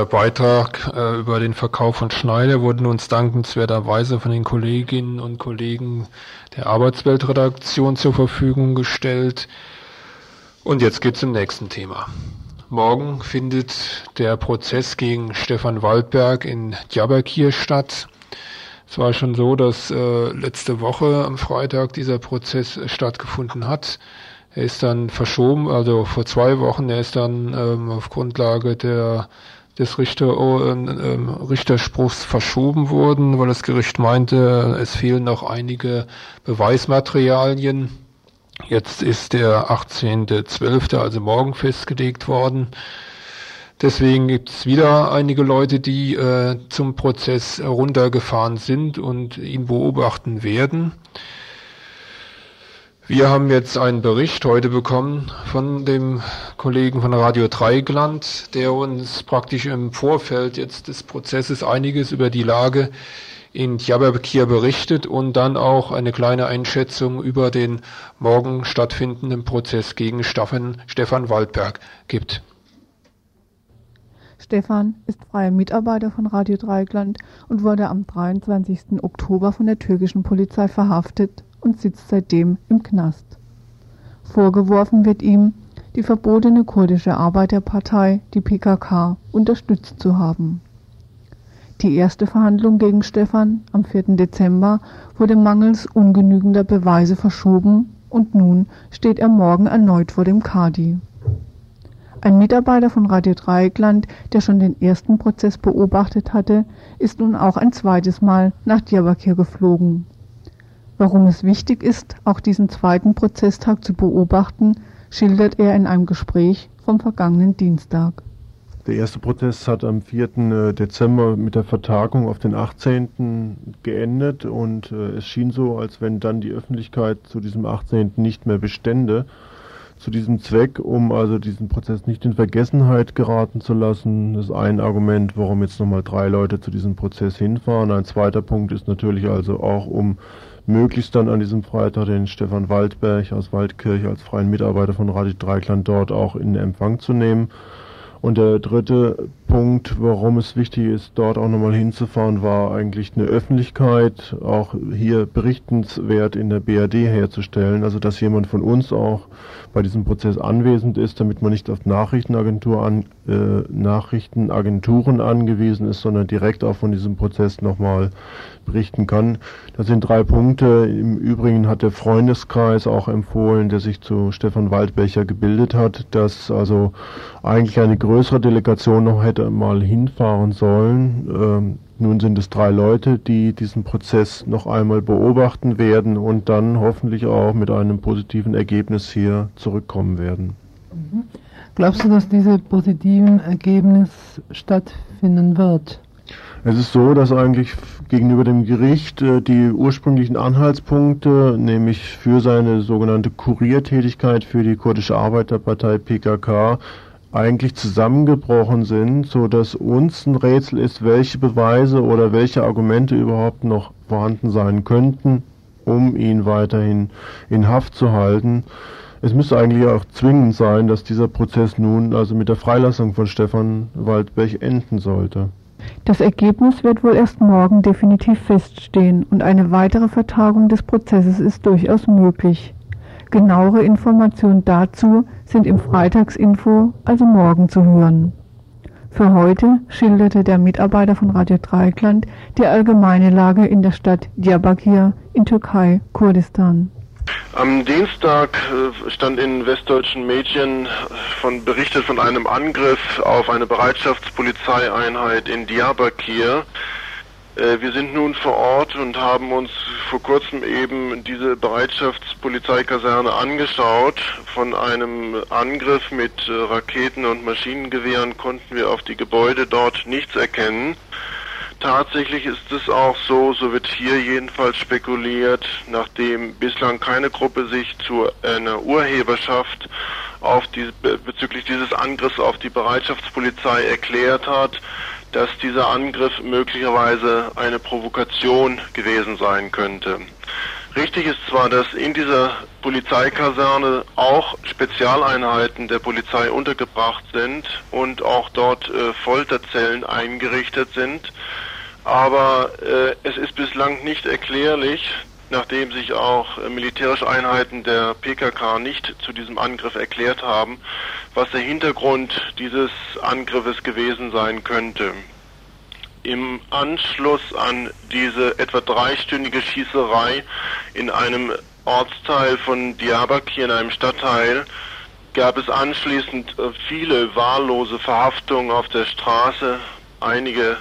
Beitrag äh, über den Verkauf von Schneider wurde uns dankenswerterweise von den Kolleginnen und Kollegen der Arbeitsweltredaktion zur Verfügung gestellt. Und jetzt geht's zum nächsten Thema. Morgen findet der Prozess gegen Stefan Waldberg in Diyarbakir statt. Es war schon so, dass äh, letzte Woche am Freitag dieser Prozess stattgefunden hat. Er ist dann verschoben, also vor zwei Wochen, er ist dann ähm, auf Grundlage der des Richter, äh, Richterspruchs verschoben wurden, weil das Gericht meinte, es fehlen noch einige Beweismaterialien. Jetzt ist der 18.12., also morgen festgelegt worden. Deswegen gibt es wieder einige Leute, die äh, zum Prozess runtergefahren sind und ihn beobachten werden. Wir haben jetzt einen Bericht heute bekommen von dem Kollegen von Radio Dreigland, der uns praktisch im Vorfeld jetzt des Prozesses einiges über die Lage in Diyarbakir berichtet und dann auch eine kleine Einschätzung über den morgen stattfindenden Prozess gegen Stefan, Stefan Waldberg gibt. Stefan ist freier Mitarbeiter von Radio Dreigland und wurde am 23. Oktober von der türkischen Polizei verhaftet und sitzt seitdem im Knast. Vorgeworfen wird ihm, die verbotene kurdische Arbeiterpartei, die PKK, unterstützt zu haben. Die erste Verhandlung gegen Stefan am 4. Dezember wurde mangels ungenügender Beweise verschoben und nun steht er morgen erneut vor dem Kadi. Ein Mitarbeiter von Radio Dreieckland, der schon den ersten Prozess beobachtet hatte, ist nun auch ein zweites Mal nach Diyarbakir geflogen. Warum es wichtig ist, auch diesen zweiten Prozesstag zu beobachten, schildert er in einem Gespräch vom vergangenen Dienstag. Der erste Prozess hat am 4. Äh, Dezember mit der Vertagung auf den 18. geendet und äh, es schien so, als wenn dann die Öffentlichkeit zu diesem 18. nicht mehr bestände. Zu diesem Zweck, um also diesen Prozess nicht in Vergessenheit geraten zu lassen, ist ein Argument, warum jetzt nochmal drei Leute zu diesem Prozess hinfahren. Ein zweiter Punkt ist natürlich also auch, um möglichst dann an diesem Freitag den Stefan Waldberg aus Waldkirch als freien Mitarbeiter von Radio Dreikland dort auch in Empfang zu nehmen. Und der dritte Punkt, warum es wichtig ist, dort auch nochmal hinzufahren, war eigentlich eine Öffentlichkeit, auch hier berichtenswert in der BRD herzustellen. Also dass jemand von uns auch bei diesem Prozess anwesend ist, damit man nicht auf Nachrichtenagentur an, äh, Nachrichtenagenturen angewiesen ist, sondern direkt auch von diesem Prozess nochmal berichten kann. Das sind drei Punkte. Im Übrigen hat der Freundeskreis auch empfohlen, der sich zu Stefan Waldbecher gebildet hat, dass also eigentlich eine größere Delegation noch hätte mal hinfahren sollen. Ähm, nun sind es drei Leute, die diesen Prozess noch einmal beobachten werden und dann hoffentlich auch mit einem positiven Ergebnis hier zurückkommen werden. Mhm. Glaubst du, dass dieses positiven Ergebnis stattfinden wird? Es ist so, dass eigentlich gegenüber dem Gericht äh, die ursprünglichen Anhaltspunkte, nämlich für seine sogenannte Kuriertätigkeit für die kurdische Arbeiterpartei PKK, eigentlich zusammengebrochen sind, so dass uns ein Rätsel ist, welche Beweise oder welche Argumente überhaupt noch vorhanden sein könnten, um ihn weiterhin in Haft zu halten. Es müsste eigentlich auch zwingend sein, dass dieser Prozess nun also mit der Freilassung von Stefan Waldberg enden sollte. Das Ergebnis wird wohl erst morgen definitiv feststehen und eine weitere Vertagung des Prozesses ist durchaus möglich. Genauere Informationen dazu sind im Freitagsinfo, also morgen, zu hören. Für heute schilderte der Mitarbeiter von Radio Dreikland die allgemeine Lage in der Stadt Diyarbakir in Türkei, Kurdistan. Am Dienstag äh, stand in westdeutschen Medien von berichtet von einem Angriff auf eine Bereitschaftspolizeieinheit in Diyarbakir. Äh, wir sind nun vor Ort und haben uns vor kurzem eben diese Bereitschaftspolizeikaserne angeschaut. Von einem Angriff mit äh, Raketen und Maschinengewehren konnten wir auf die Gebäude dort nichts erkennen. Tatsächlich ist es auch so, so wird hier jedenfalls spekuliert, nachdem bislang keine Gruppe sich zu einer Urheberschaft auf die, bezüglich dieses Angriffs auf die Bereitschaftspolizei erklärt hat, dass dieser Angriff möglicherweise eine Provokation gewesen sein könnte. Richtig ist zwar, dass in dieser Polizeikaserne auch Spezialeinheiten der Polizei untergebracht sind und auch dort äh, Folterzellen eingerichtet sind, aber äh, es ist bislang nicht erklärlich, nachdem sich auch äh, militärische Einheiten der PKK nicht zu diesem Angriff erklärt haben, was der Hintergrund dieses Angriffes gewesen sein könnte. Im Anschluss an diese etwa dreistündige Schießerei in einem Ortsteil von Diyarbakir, in einem Stadtteil, gab es anschließend äh, viele wahllose Verhaftungen auf der Straße. Einige,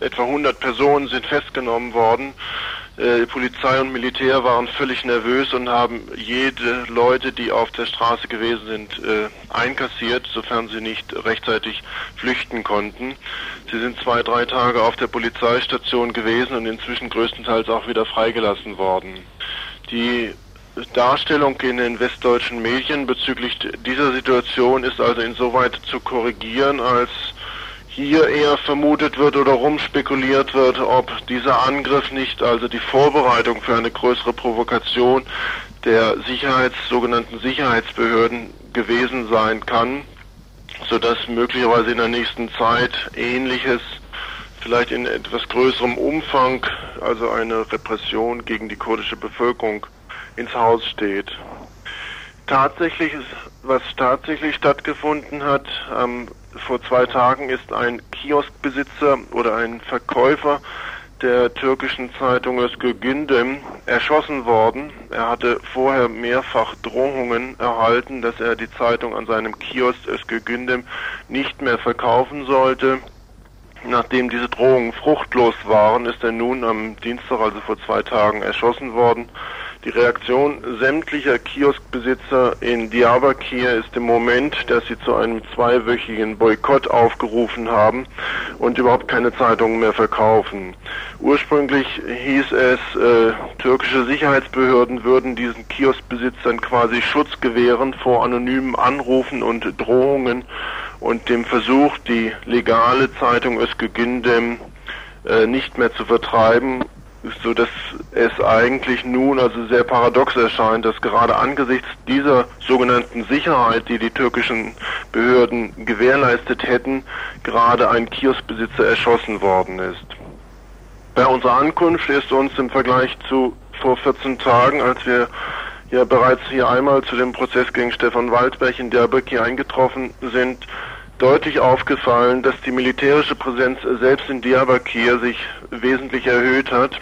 etwa 100 Personen sind festgenommen worden. Äh, Polizei und Militär waren völlig nervös und haben jede Leute, die auf der Straße gewesen sind, äh, einkassiert, sofern sie nicht rechtzeitig flüchten konnten. Sie sind zwei, drei Tage auf der Polizeistation gewesen und inzwischen größtenteils auch wieder freigelassen worden. Die Darstellung in den westdeutschen Medien bezüglich dieser Situation ist also insoweit zu korrigieren, als hier eher vermutet wird oder rumspekuliert wird, ob dieser Angriff nicht also die Vorbereitung für eine größere Provokation der Sicherheits, sogenannten Sicherheitsbehörden gewesen sein kann, sodass möglicherweise in der nächsten Zeit Ähnliches vielleicht in etwas größerem Umfang, also eine Repression gegen die kurdische Bevölkerung ins Haus steht. Tatsächlich ist, was tatsächlich stattgefunden hat, ähm, vor zwei Tagen ist ein Kioskbesitzer oder ein Verkäufer der türkischen Zeitung Özgür Gündem erschossen worden. Er hatte vorher mehrfach Drohungen erhalten, dass er die Zeitung an seinem Kiosk Özgür Gündem nicht mehr verkaufen sollte. Nachdem diese Drohungen fruchtlos waren, ist er nun am Dienstag, also vor zwei Tagen, erschossen worden. Die Reaktion sämtlicher Kioskbesitzer in Diyarbakir ist im Moment, dass sie zu einem zweiwöchigen Boykott aufgerufen haben und überhaupt keine Zeitungen mehr verkaufen. Ursprünglich hieß es, äh, türkische Sicherheitsbehörden würden diesen Kioskbesitzern quasi Schutz gewähren vor anonymen Anrufen und Drohungen und dem Versuch, die legale Zeitung Özgü Gündem äh, nicht mehr zu vertreiben so dass es eigentlich nun also sehr paradox erscheint, dass gerade angesichts dieser sogenannten Sicherheit, die die türkischen Behörden gewährleistet hätten, gerade ein Kioskbesitzer erschossen worden ist. Bei unserer Ankunft ist uns im Vergleich zu vor 14 Tagen, als wir ja bereits hier einmal zu dem Prozess gegen Stefan Waldberg in Diyarbakir eingetroffen sind, deutlich aufgefallen, dass die militärische Präsenz selbst in Diyarbakir sich wesentlich erhöht hat.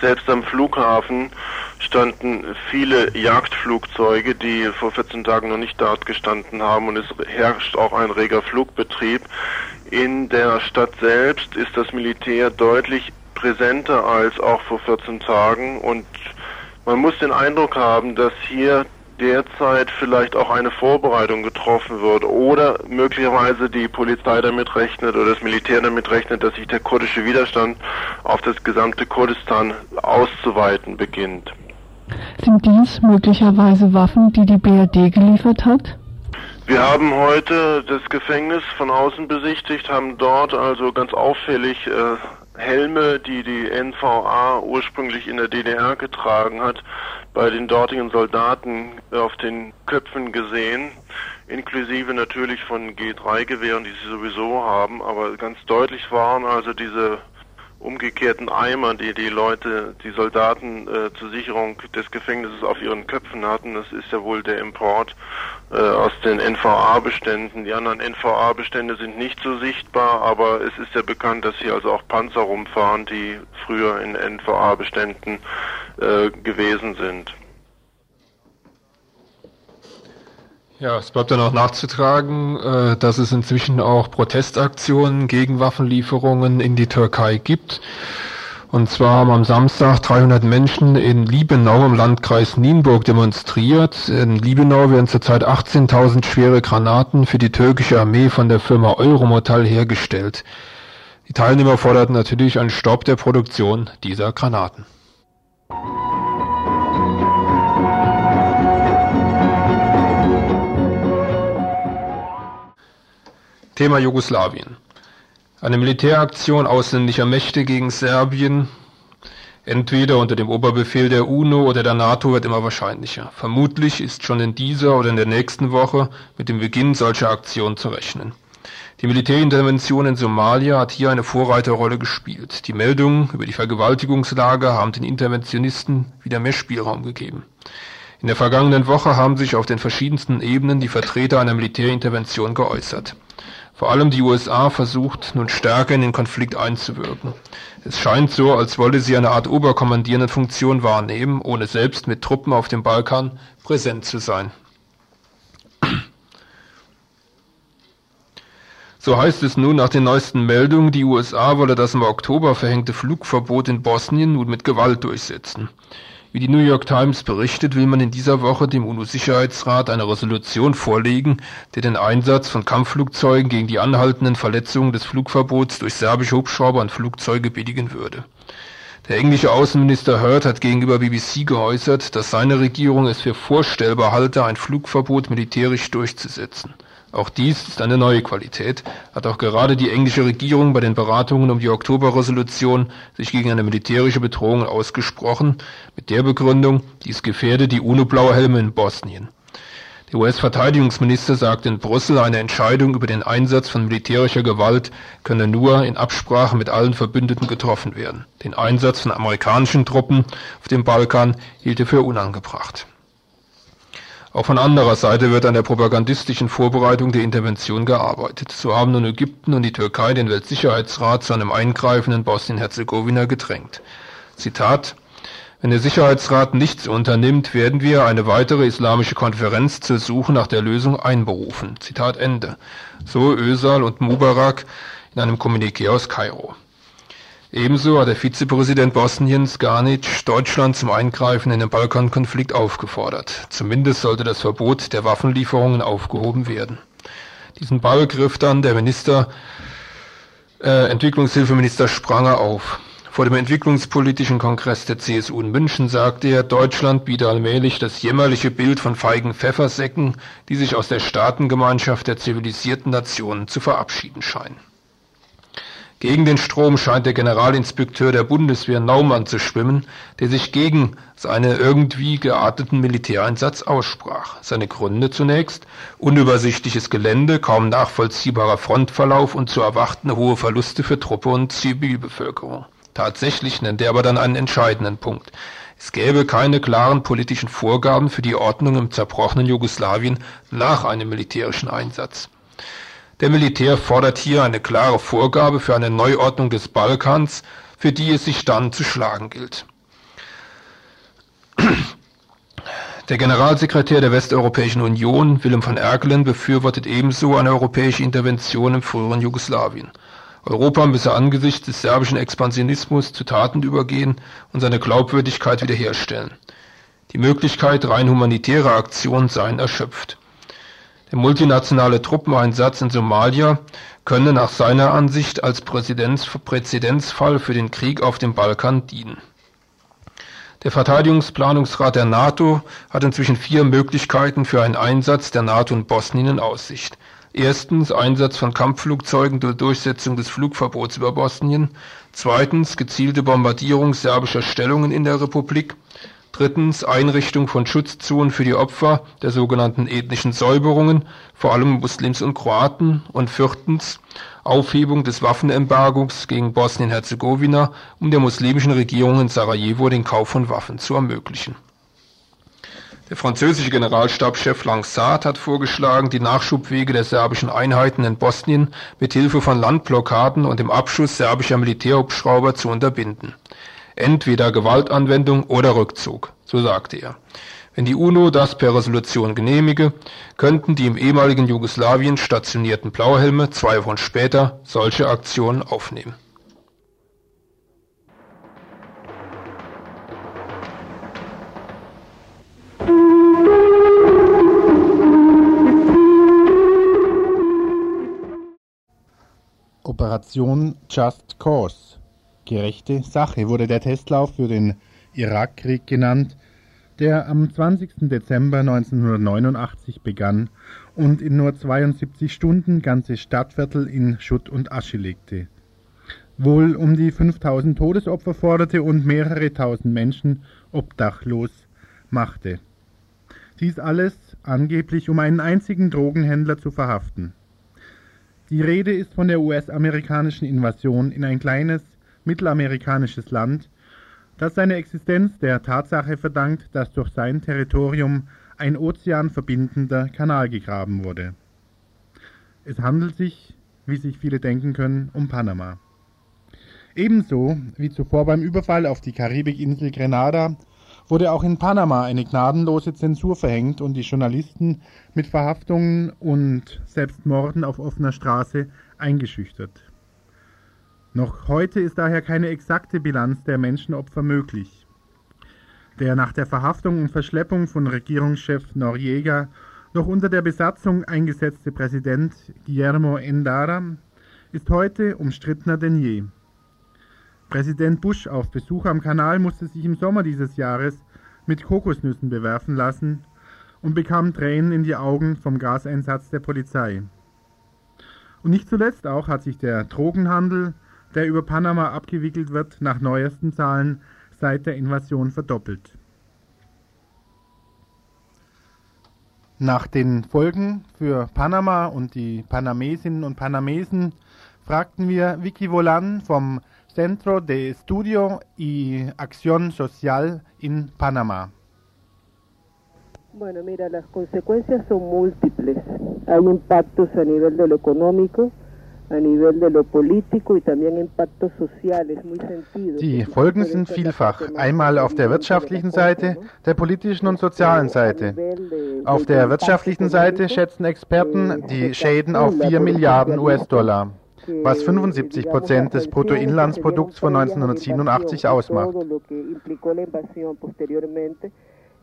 Selbst am Flughafen standen viele Jagdflugzeuge, die vor 14 Tagen noch nicht dort gestanden haben und es herrscht auch ein reger Flugbetrieb. In der Stadt selbst ist das Militär deutlich präsenter als auch vor 14 Tagen und man muss den Eindruck haben, dass hier derzeit vielleicht auch eine Vorbereitung getroffen wird oder möglicherweise die Polizei damit rechnet oder das Militär damit rechnet, dass sich der kurdische Widerstand auf das gesamte Kurdistan auszuweiten beginnt. Sind dies möglicherweise Waffen, die die BRD geliefert hat? Wir haben heute das Gefängnis von außen besichtigt, haben dort also ganz auffällig äh, Helme, die die NVA ursprünglich in der DDR getragen hat, bei den dortigen Soldaten auf den Köpfen gesehen, inklusive natürlich von G3-Gewehren, die sie sowieso haben, aber ganz deutlich waren also diese umgekehrten Eimer, die die Leute, die Soldaten äh, zur Sicherung des Gefängnisses auf ihren Köpfen hatten. Das ist ja wohl der Import äh, aus den NVA-Beständen. Die anderen NVA-Bestände sind nicht so sichtbar, aber es ist ja bekannt, dass hier also auch Panzer rumfahren, die früher in NVA-Beständen äh, gewesen sind. Ja, es bleibt dann auch nachzutragen, äh, dass es inzwischen auch Protestaktionen gegen Waffenlieferungen in die Türkei gibt. Und zwar haben am Samstag 300 Menschen in Liebenau im Landkreis Nienburg demonstriert. In Liebenau werden zurzeit 18.000 schwere Granaten für die türkische Armee von der Firma Eurometall hergestellt. Die Teilnehmer forderten natürlich einen Stopp der Produktion dieser Granaten. Thema Jugoslawien. Eine Militäraktion ausländischer Mächte gegen Serbien, entweder unter dem Oberbefehl der UNO oder der NATO, wird immer wahrscheinlicher. Vermutlich ist schon in dieser oder in der nächsten Woche mit dem Beginn solcher Aktionen zu rechnen. Die Militärintervention in Somalia hat hier eine Vorreiterrolle gespielt. Die Meldungen über die Vergewaltigungslage haben den Interventionisten wieder mehr Spielraum gegeben. In der vergangenen Woche haben sich auf den verschiedensten Ebenen die Vertreter einer Militärintervention geäußert. Vor allem die USA versucht nun stärker in den Konflikt einzuwirken. Es scheint so, als wolle sie eine Art oberkommandierende Funktion wahrnehmen, ohne selbst mit Truppen auf dem Balkan präsent zu sein. So heißt es nun nach den neuesten Meldungen, die USA wolle das im Oktober verhängte Flugverbot in Bosnien nun mit Gewalt durchsetzen. Wie die New York Times berichtet, will man in dieser Woche dem UNO-Sicherheitsrat eine Resolution vorlegen, die den Einsatz von Kampfflugzeugen gegen die anhaltenden Verletzungen des Flugverbots durch serbische Hubschrauber und Flugzeuge billigen würde. Der englische Außenminister Hurd hat gegenüber BBC geäußert, dass seine Regierung es für vorstellbar halte, ein Flugverbot militärisch durchzusetzen. Auch dies ist eine neue Qualität, hat auch gerade die englische Regierung bei den Beratungen um die Oktoberresolution sich gegen eine militärische Bedrohung ausgesprochen, mit der Begründung, dies gefährde die UNO-Blauhelme in Bosnien. Der US-Verteidigungsminister sagt in Brüssel, eine Entscheidung über den Einsatz von militärischer Gewalt könne nur in Absprache mit allen Verbündeten getroffen werden. Den Einsatz von amerikanischen Truppen auf dem Balkan hielt er für unangebracht. Auch von anderer Seite wird an der propagandistischen Vorbereitung der Intervention gearbeitet. So haben nun Ägypten und die Türkei den Weltsicherheitsrat zu einem Eingreifen in Bosnien-Herzegowina gedrängt. Zitat wenn der Sicherheitsrat nichts unternimmt, werden wir eine weitere islamische Konferenz zur Suche nach der Lösung einberufen. Zitat Ende. So Özal und Mubarak in einem Kommuniqué aus Kairo. Ebenso hat der Vizepräsident Bosniens Garnic Deutschland zum Eingreifen in den Balkankonflikt aufgefordert. Zumindest sollte das Verbot der Waffenlieferungen aufgehoben werden. Diesen Ball griff dann der Minister, äh, Entwicklungshilfeminister Spranger auf. Vor dem Entwicklungspolitischen Kongress der CSU in München sagte er, Deutschland biete allmählich das jämmerliche Bild von feigen Pfeffersäcken, die sich aus der Staatengemeinschaft der zivilisierten Nationen zu verabschieden scheinen. Gegen den Strom scheint der Generalinspekteur der Bundeswehr Naumann zu schwimmen, der sich gegen seinen irgendwie gearteten Militäreinsatz aussprach. Seine Gründe zunächst unübersichtliches Gelände, kaum nachvollziehbarer Frontverlauf und zu erwartende hohe Verluste für Truppe und Zivilbevölkerung. Tatsächlich nennt er aber dann einen entscheidenden Punkt. Es gäbe keine klaren politischen Vorgaben für die Ordnung im zerbrochenen Jugoslawien nach einem militärischen Einsatz. Der Militär fordert hier eine klare Vorgabe für eine Neuordnung des Balkans, für die es sich dann zu schlagen gilt. Der Generalsekretär der Westeuropäischen Union, Willem van Erkelen, befürwortet ebenso eine europäische Intervention im früheren Jugoslawien. Europa müsse angesichts des serbischen Expansionismus zu Taten übergehen und seine Glaubwürdigkeit wiederherstellen. Die Möglichkeit rein humanitärer Aktionen seien erschöpft. Der multinationale Truppeneinsatz in Somalia könne nach seiner Ansicht als Präzedenzfall für den Krieg auf dem Balkan dienen. Der Verteidigungsplanungsrat der NATO hat inzwischen vier Möglichkeiten für einen Einsatz der NATO in Bosnien in Aussicht. Erstens Einsatz von Kampfflugzeugen durch Durchsetzung des Flugverbots über Bosnien. Zweitens gezielte Bombardierung serbischer Stellungen in der Republik. Drittens Einrichtung von Schutzzonen für die Opfer der sogenannten ethnischen Säuberungen, vor allem Muslims und Kroaten. Und viertens Aufhebung des Waffenembargos gegen Bosnien-Herzegowina, um der muslimischen Regierung in Sarajevo den Kauf von Waffen zu ermöglichen. Der französische Generalstabschef Langsat hat vorgeschlagen, die Nachschubwege der serbischen Einheiten in Bosnien mit Hilfe von Landblockaden und dem Abschuss serbischer Militärhubschrauber zu unterbinden. Entweder Gewaltanwendung oder Rückzug, so sagte er. Wenn die UNO das per Resolution genehmige, könnten die im ehemaligen Jugoslawien stationierten Blauhelme zwei Wochen später solche Aktionen aufnehmen. Operation Just Cause (gerechte Sache) wurde der Testlauf für den Irakkrieg genannt, der am 20. Dezember 1989 begann und in nur 72 Stunden ganze Stadtviertel in Schutt und Asche legte, wohl um die 5000 Todesopfer forderte und mehrere tausend Menschen obdachlos machte. Dies alles angeblich, um einen einzigen Drogenhändler zu verhaften die Rede ist von der US-amerikanischen Invasion in ein kleines mittelamerikanisches Land, das seine Existenz der Tatsache verdankt, dass durch sein Territorium ein ozeanverbindender Kanal gegraben wurde. Es handelt sich, wie sich viele denken können, um Panama. Ebenso wie zuvor beim Überfall auf die Karibikinsel Grenada wurde auch in Panama eine gnadenlose Zensur verhängt und die Journalisten mit Verhaftungen und selbst Morden auf offener Straße eingeschüchtert. Noch heute ist daher keine exakte Bilanz der Menschenopfer möglich. Der nach der Verhaftung und Verschleppung von Regierungschef Noriega noch unter der Besatzung eingesetzte Präsident Guillermo Endara ist heute umstrittener denn je. Präsident Bush auf Besuch am Kanal musste sich im Sommer dieses Jahres mit Kokosnüssen bewerfen lassen und bekam Tränen in die Augen vom Gaseinsatz der Polizei. Und nicht zuletzt auch hat sich der Drogenhandel, der über Panama abgewickelt wird, nach neuesten Zahlen seit der Invasion verdoppelt. Nach den Folgen für Panama und die Panamesinnen und Panamesen fragten wir Vicky Volan vom Centro de Estudio y Acción Social in Panama. Bueno, mira, las consecuencias son múltiples. Hay impactos a nivel de lo económico, Die Folgen sind vielfach. Einmal auf der wirtschaftlichen Seite, der politischen und sozialen Seite. Auf der wirtschaftlichen Seite schätzen Experten die Schäden auf 4 Milliarden US-Dollar, was 75 Prozent des Bruttoinlandsprodukts von 1987 ausmacht.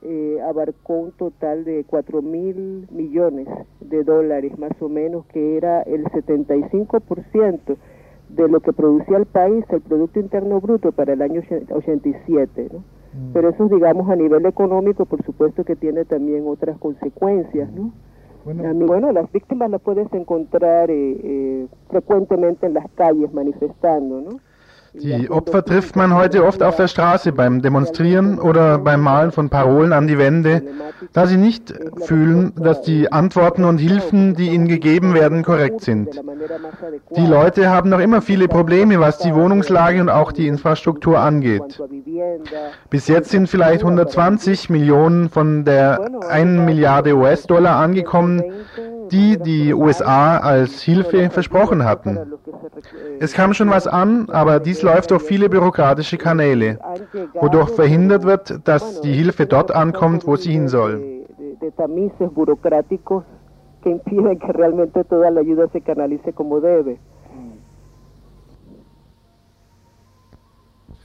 Eh, abarcó un total de 4 mil millones de dólares más o menos, que era el 75% de lo que producía el país, el Producto Interno Bruto para el año 87. ¿no? Mm. Pero eso, digamos, a nivel económico, por supuesto que tiene también otras consecuencias. ¿no? Bueno, mí, bueno las víctimas las puedes encontrar eh, eh, frecuentemente en las calles manifestando, ¿no? Die Opfer trifft man heute oft auf der Straße beim Demonstrieren oder beim Malen von Parolen an die Wände, da sie nicht fühlen, dass die Antworten und Hilfen, die ihnen gegeben werden, korrekt sind. Die Leute haben noch immer viele Probleme, was die Wohnungslage und auch die Infrastruktur angeht. Bis jetzt sind vielleicht 120 Millionen von der 1 Milliarde US-Dollar angekommen, die die USA als Hilfe versprochen hatten. Es kam schon was an, aber dies läuft durch viele bürokratische Kanäle, wodurch verhindert wird, dass die Hilfe dort ankommt, wo sie hin soll.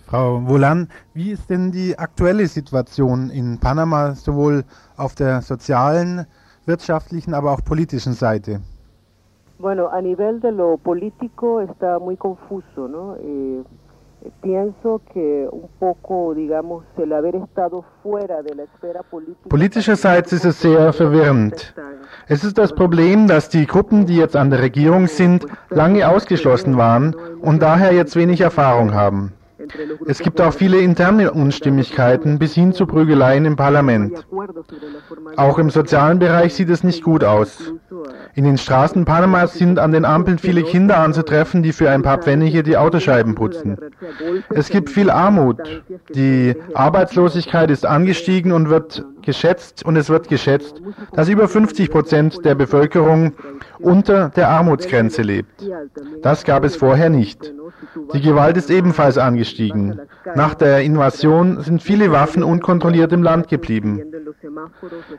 Frau Volan, wie ist denn die aktuelle Situation in Panama sowohl auf der sozialen, wirtschaftlichen, aber auch politischen Seite? Bueno, a nivel de lo político está muy confuso, ¿no? Eh, pienso que un poco, digamos, el haber estado fuera de la esfera política. Politischerseits ist es sehr verwirrend. Es ist das Problem, dass die Gruppen, die jetzt an der Regierung sind, lange ausgeschlossen waren und daher jetzt wenig Erfahrung haben. Es gibt auch viele interne Unstimmigkeiten bis hin zu Prügeleien im Parlament. Auch im sozialen Bereich sieht es nicht gut aus. In den Straßen Panamas sind an den Ampeln viele Kinder anzutreffen, die für ein paar Pfennige die Autoscheiben putzen. Es gibt viel Armut. Die Arbeitslosigkeit ist angestiegen und wird geschätzt und es wird geschätzt, dass über 50 Prozent der Bevölkerung unter der Armutsgrenze lebt. Das gab es vorher nicht. Die Gewalt ist ebenfalls angestiegen. Nach der Invasion sind viele Waffen unkontrolliert im Land geblieben.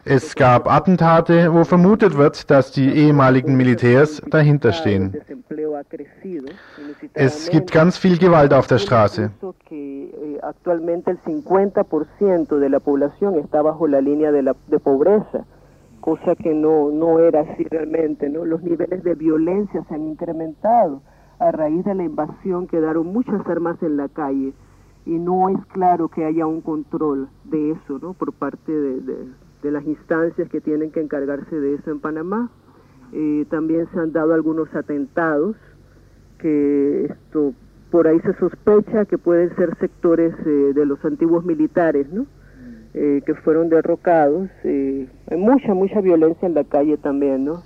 Es gab Attentate, wo vermutet wird, dass die ehemaligen Militärs dahinter stehen. Es gibt ganz viel Gewalt auf der Straße. Actualmente el 50% de la población está bajo la línea de, la, de pobreza, cosa que no, no era así realmente. ¿no? Los niveles de violencia se han incrementado. A raíz de la invasión quedaron muchas armas en la calle y no es claro que haya un control de eso ¿no? por parte de, de, las instancias que tienen que encargarse de eso en Panamá. Eh, también se han dado algunos atentados que esto por ahí se sospecha que pueden ser sectores eh, de los antiguos militares, ¿no? Eh, que fueron derrocados. Eh, hay mucha, mucha violencia en la calle también, ¿no?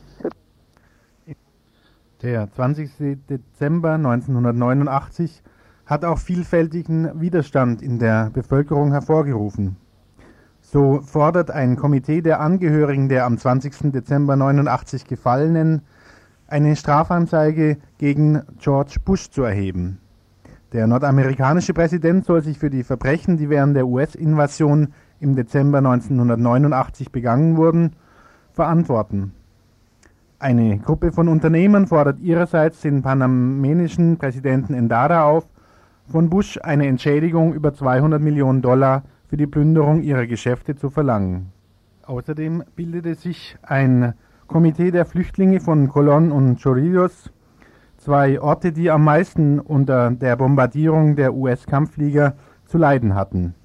Der 20. Dezember 1989 hat auch vielfältigen Widerstand in der Bevölkerung hervorgerufen. So fordert ein Komitee der Angehörigen der am 20. Dezember 89 Gefallenen eine Strafanzeige gegen George Bush zu erheben. Der nordamerikanische Präsident soll sich für die Verbrechen, die während der US-Invasion im Dezember 1989 begangen wurden, verantworten. Eine Gruppe von Unternehmern fordert ihrerseits den panamenischen Präsidenten Endara auf, von Bush eine Entschädigung über 200 Millionen Dollar für die Plünderung ihrer Geschäfte zu verlangen. Außerdem bildete sich ein Komitee der Flüchtlinge von Colón und Chorrillos zwei Orte, die am meisten unter der Bombardierung der US-Kampfflieger zu leiden hatten.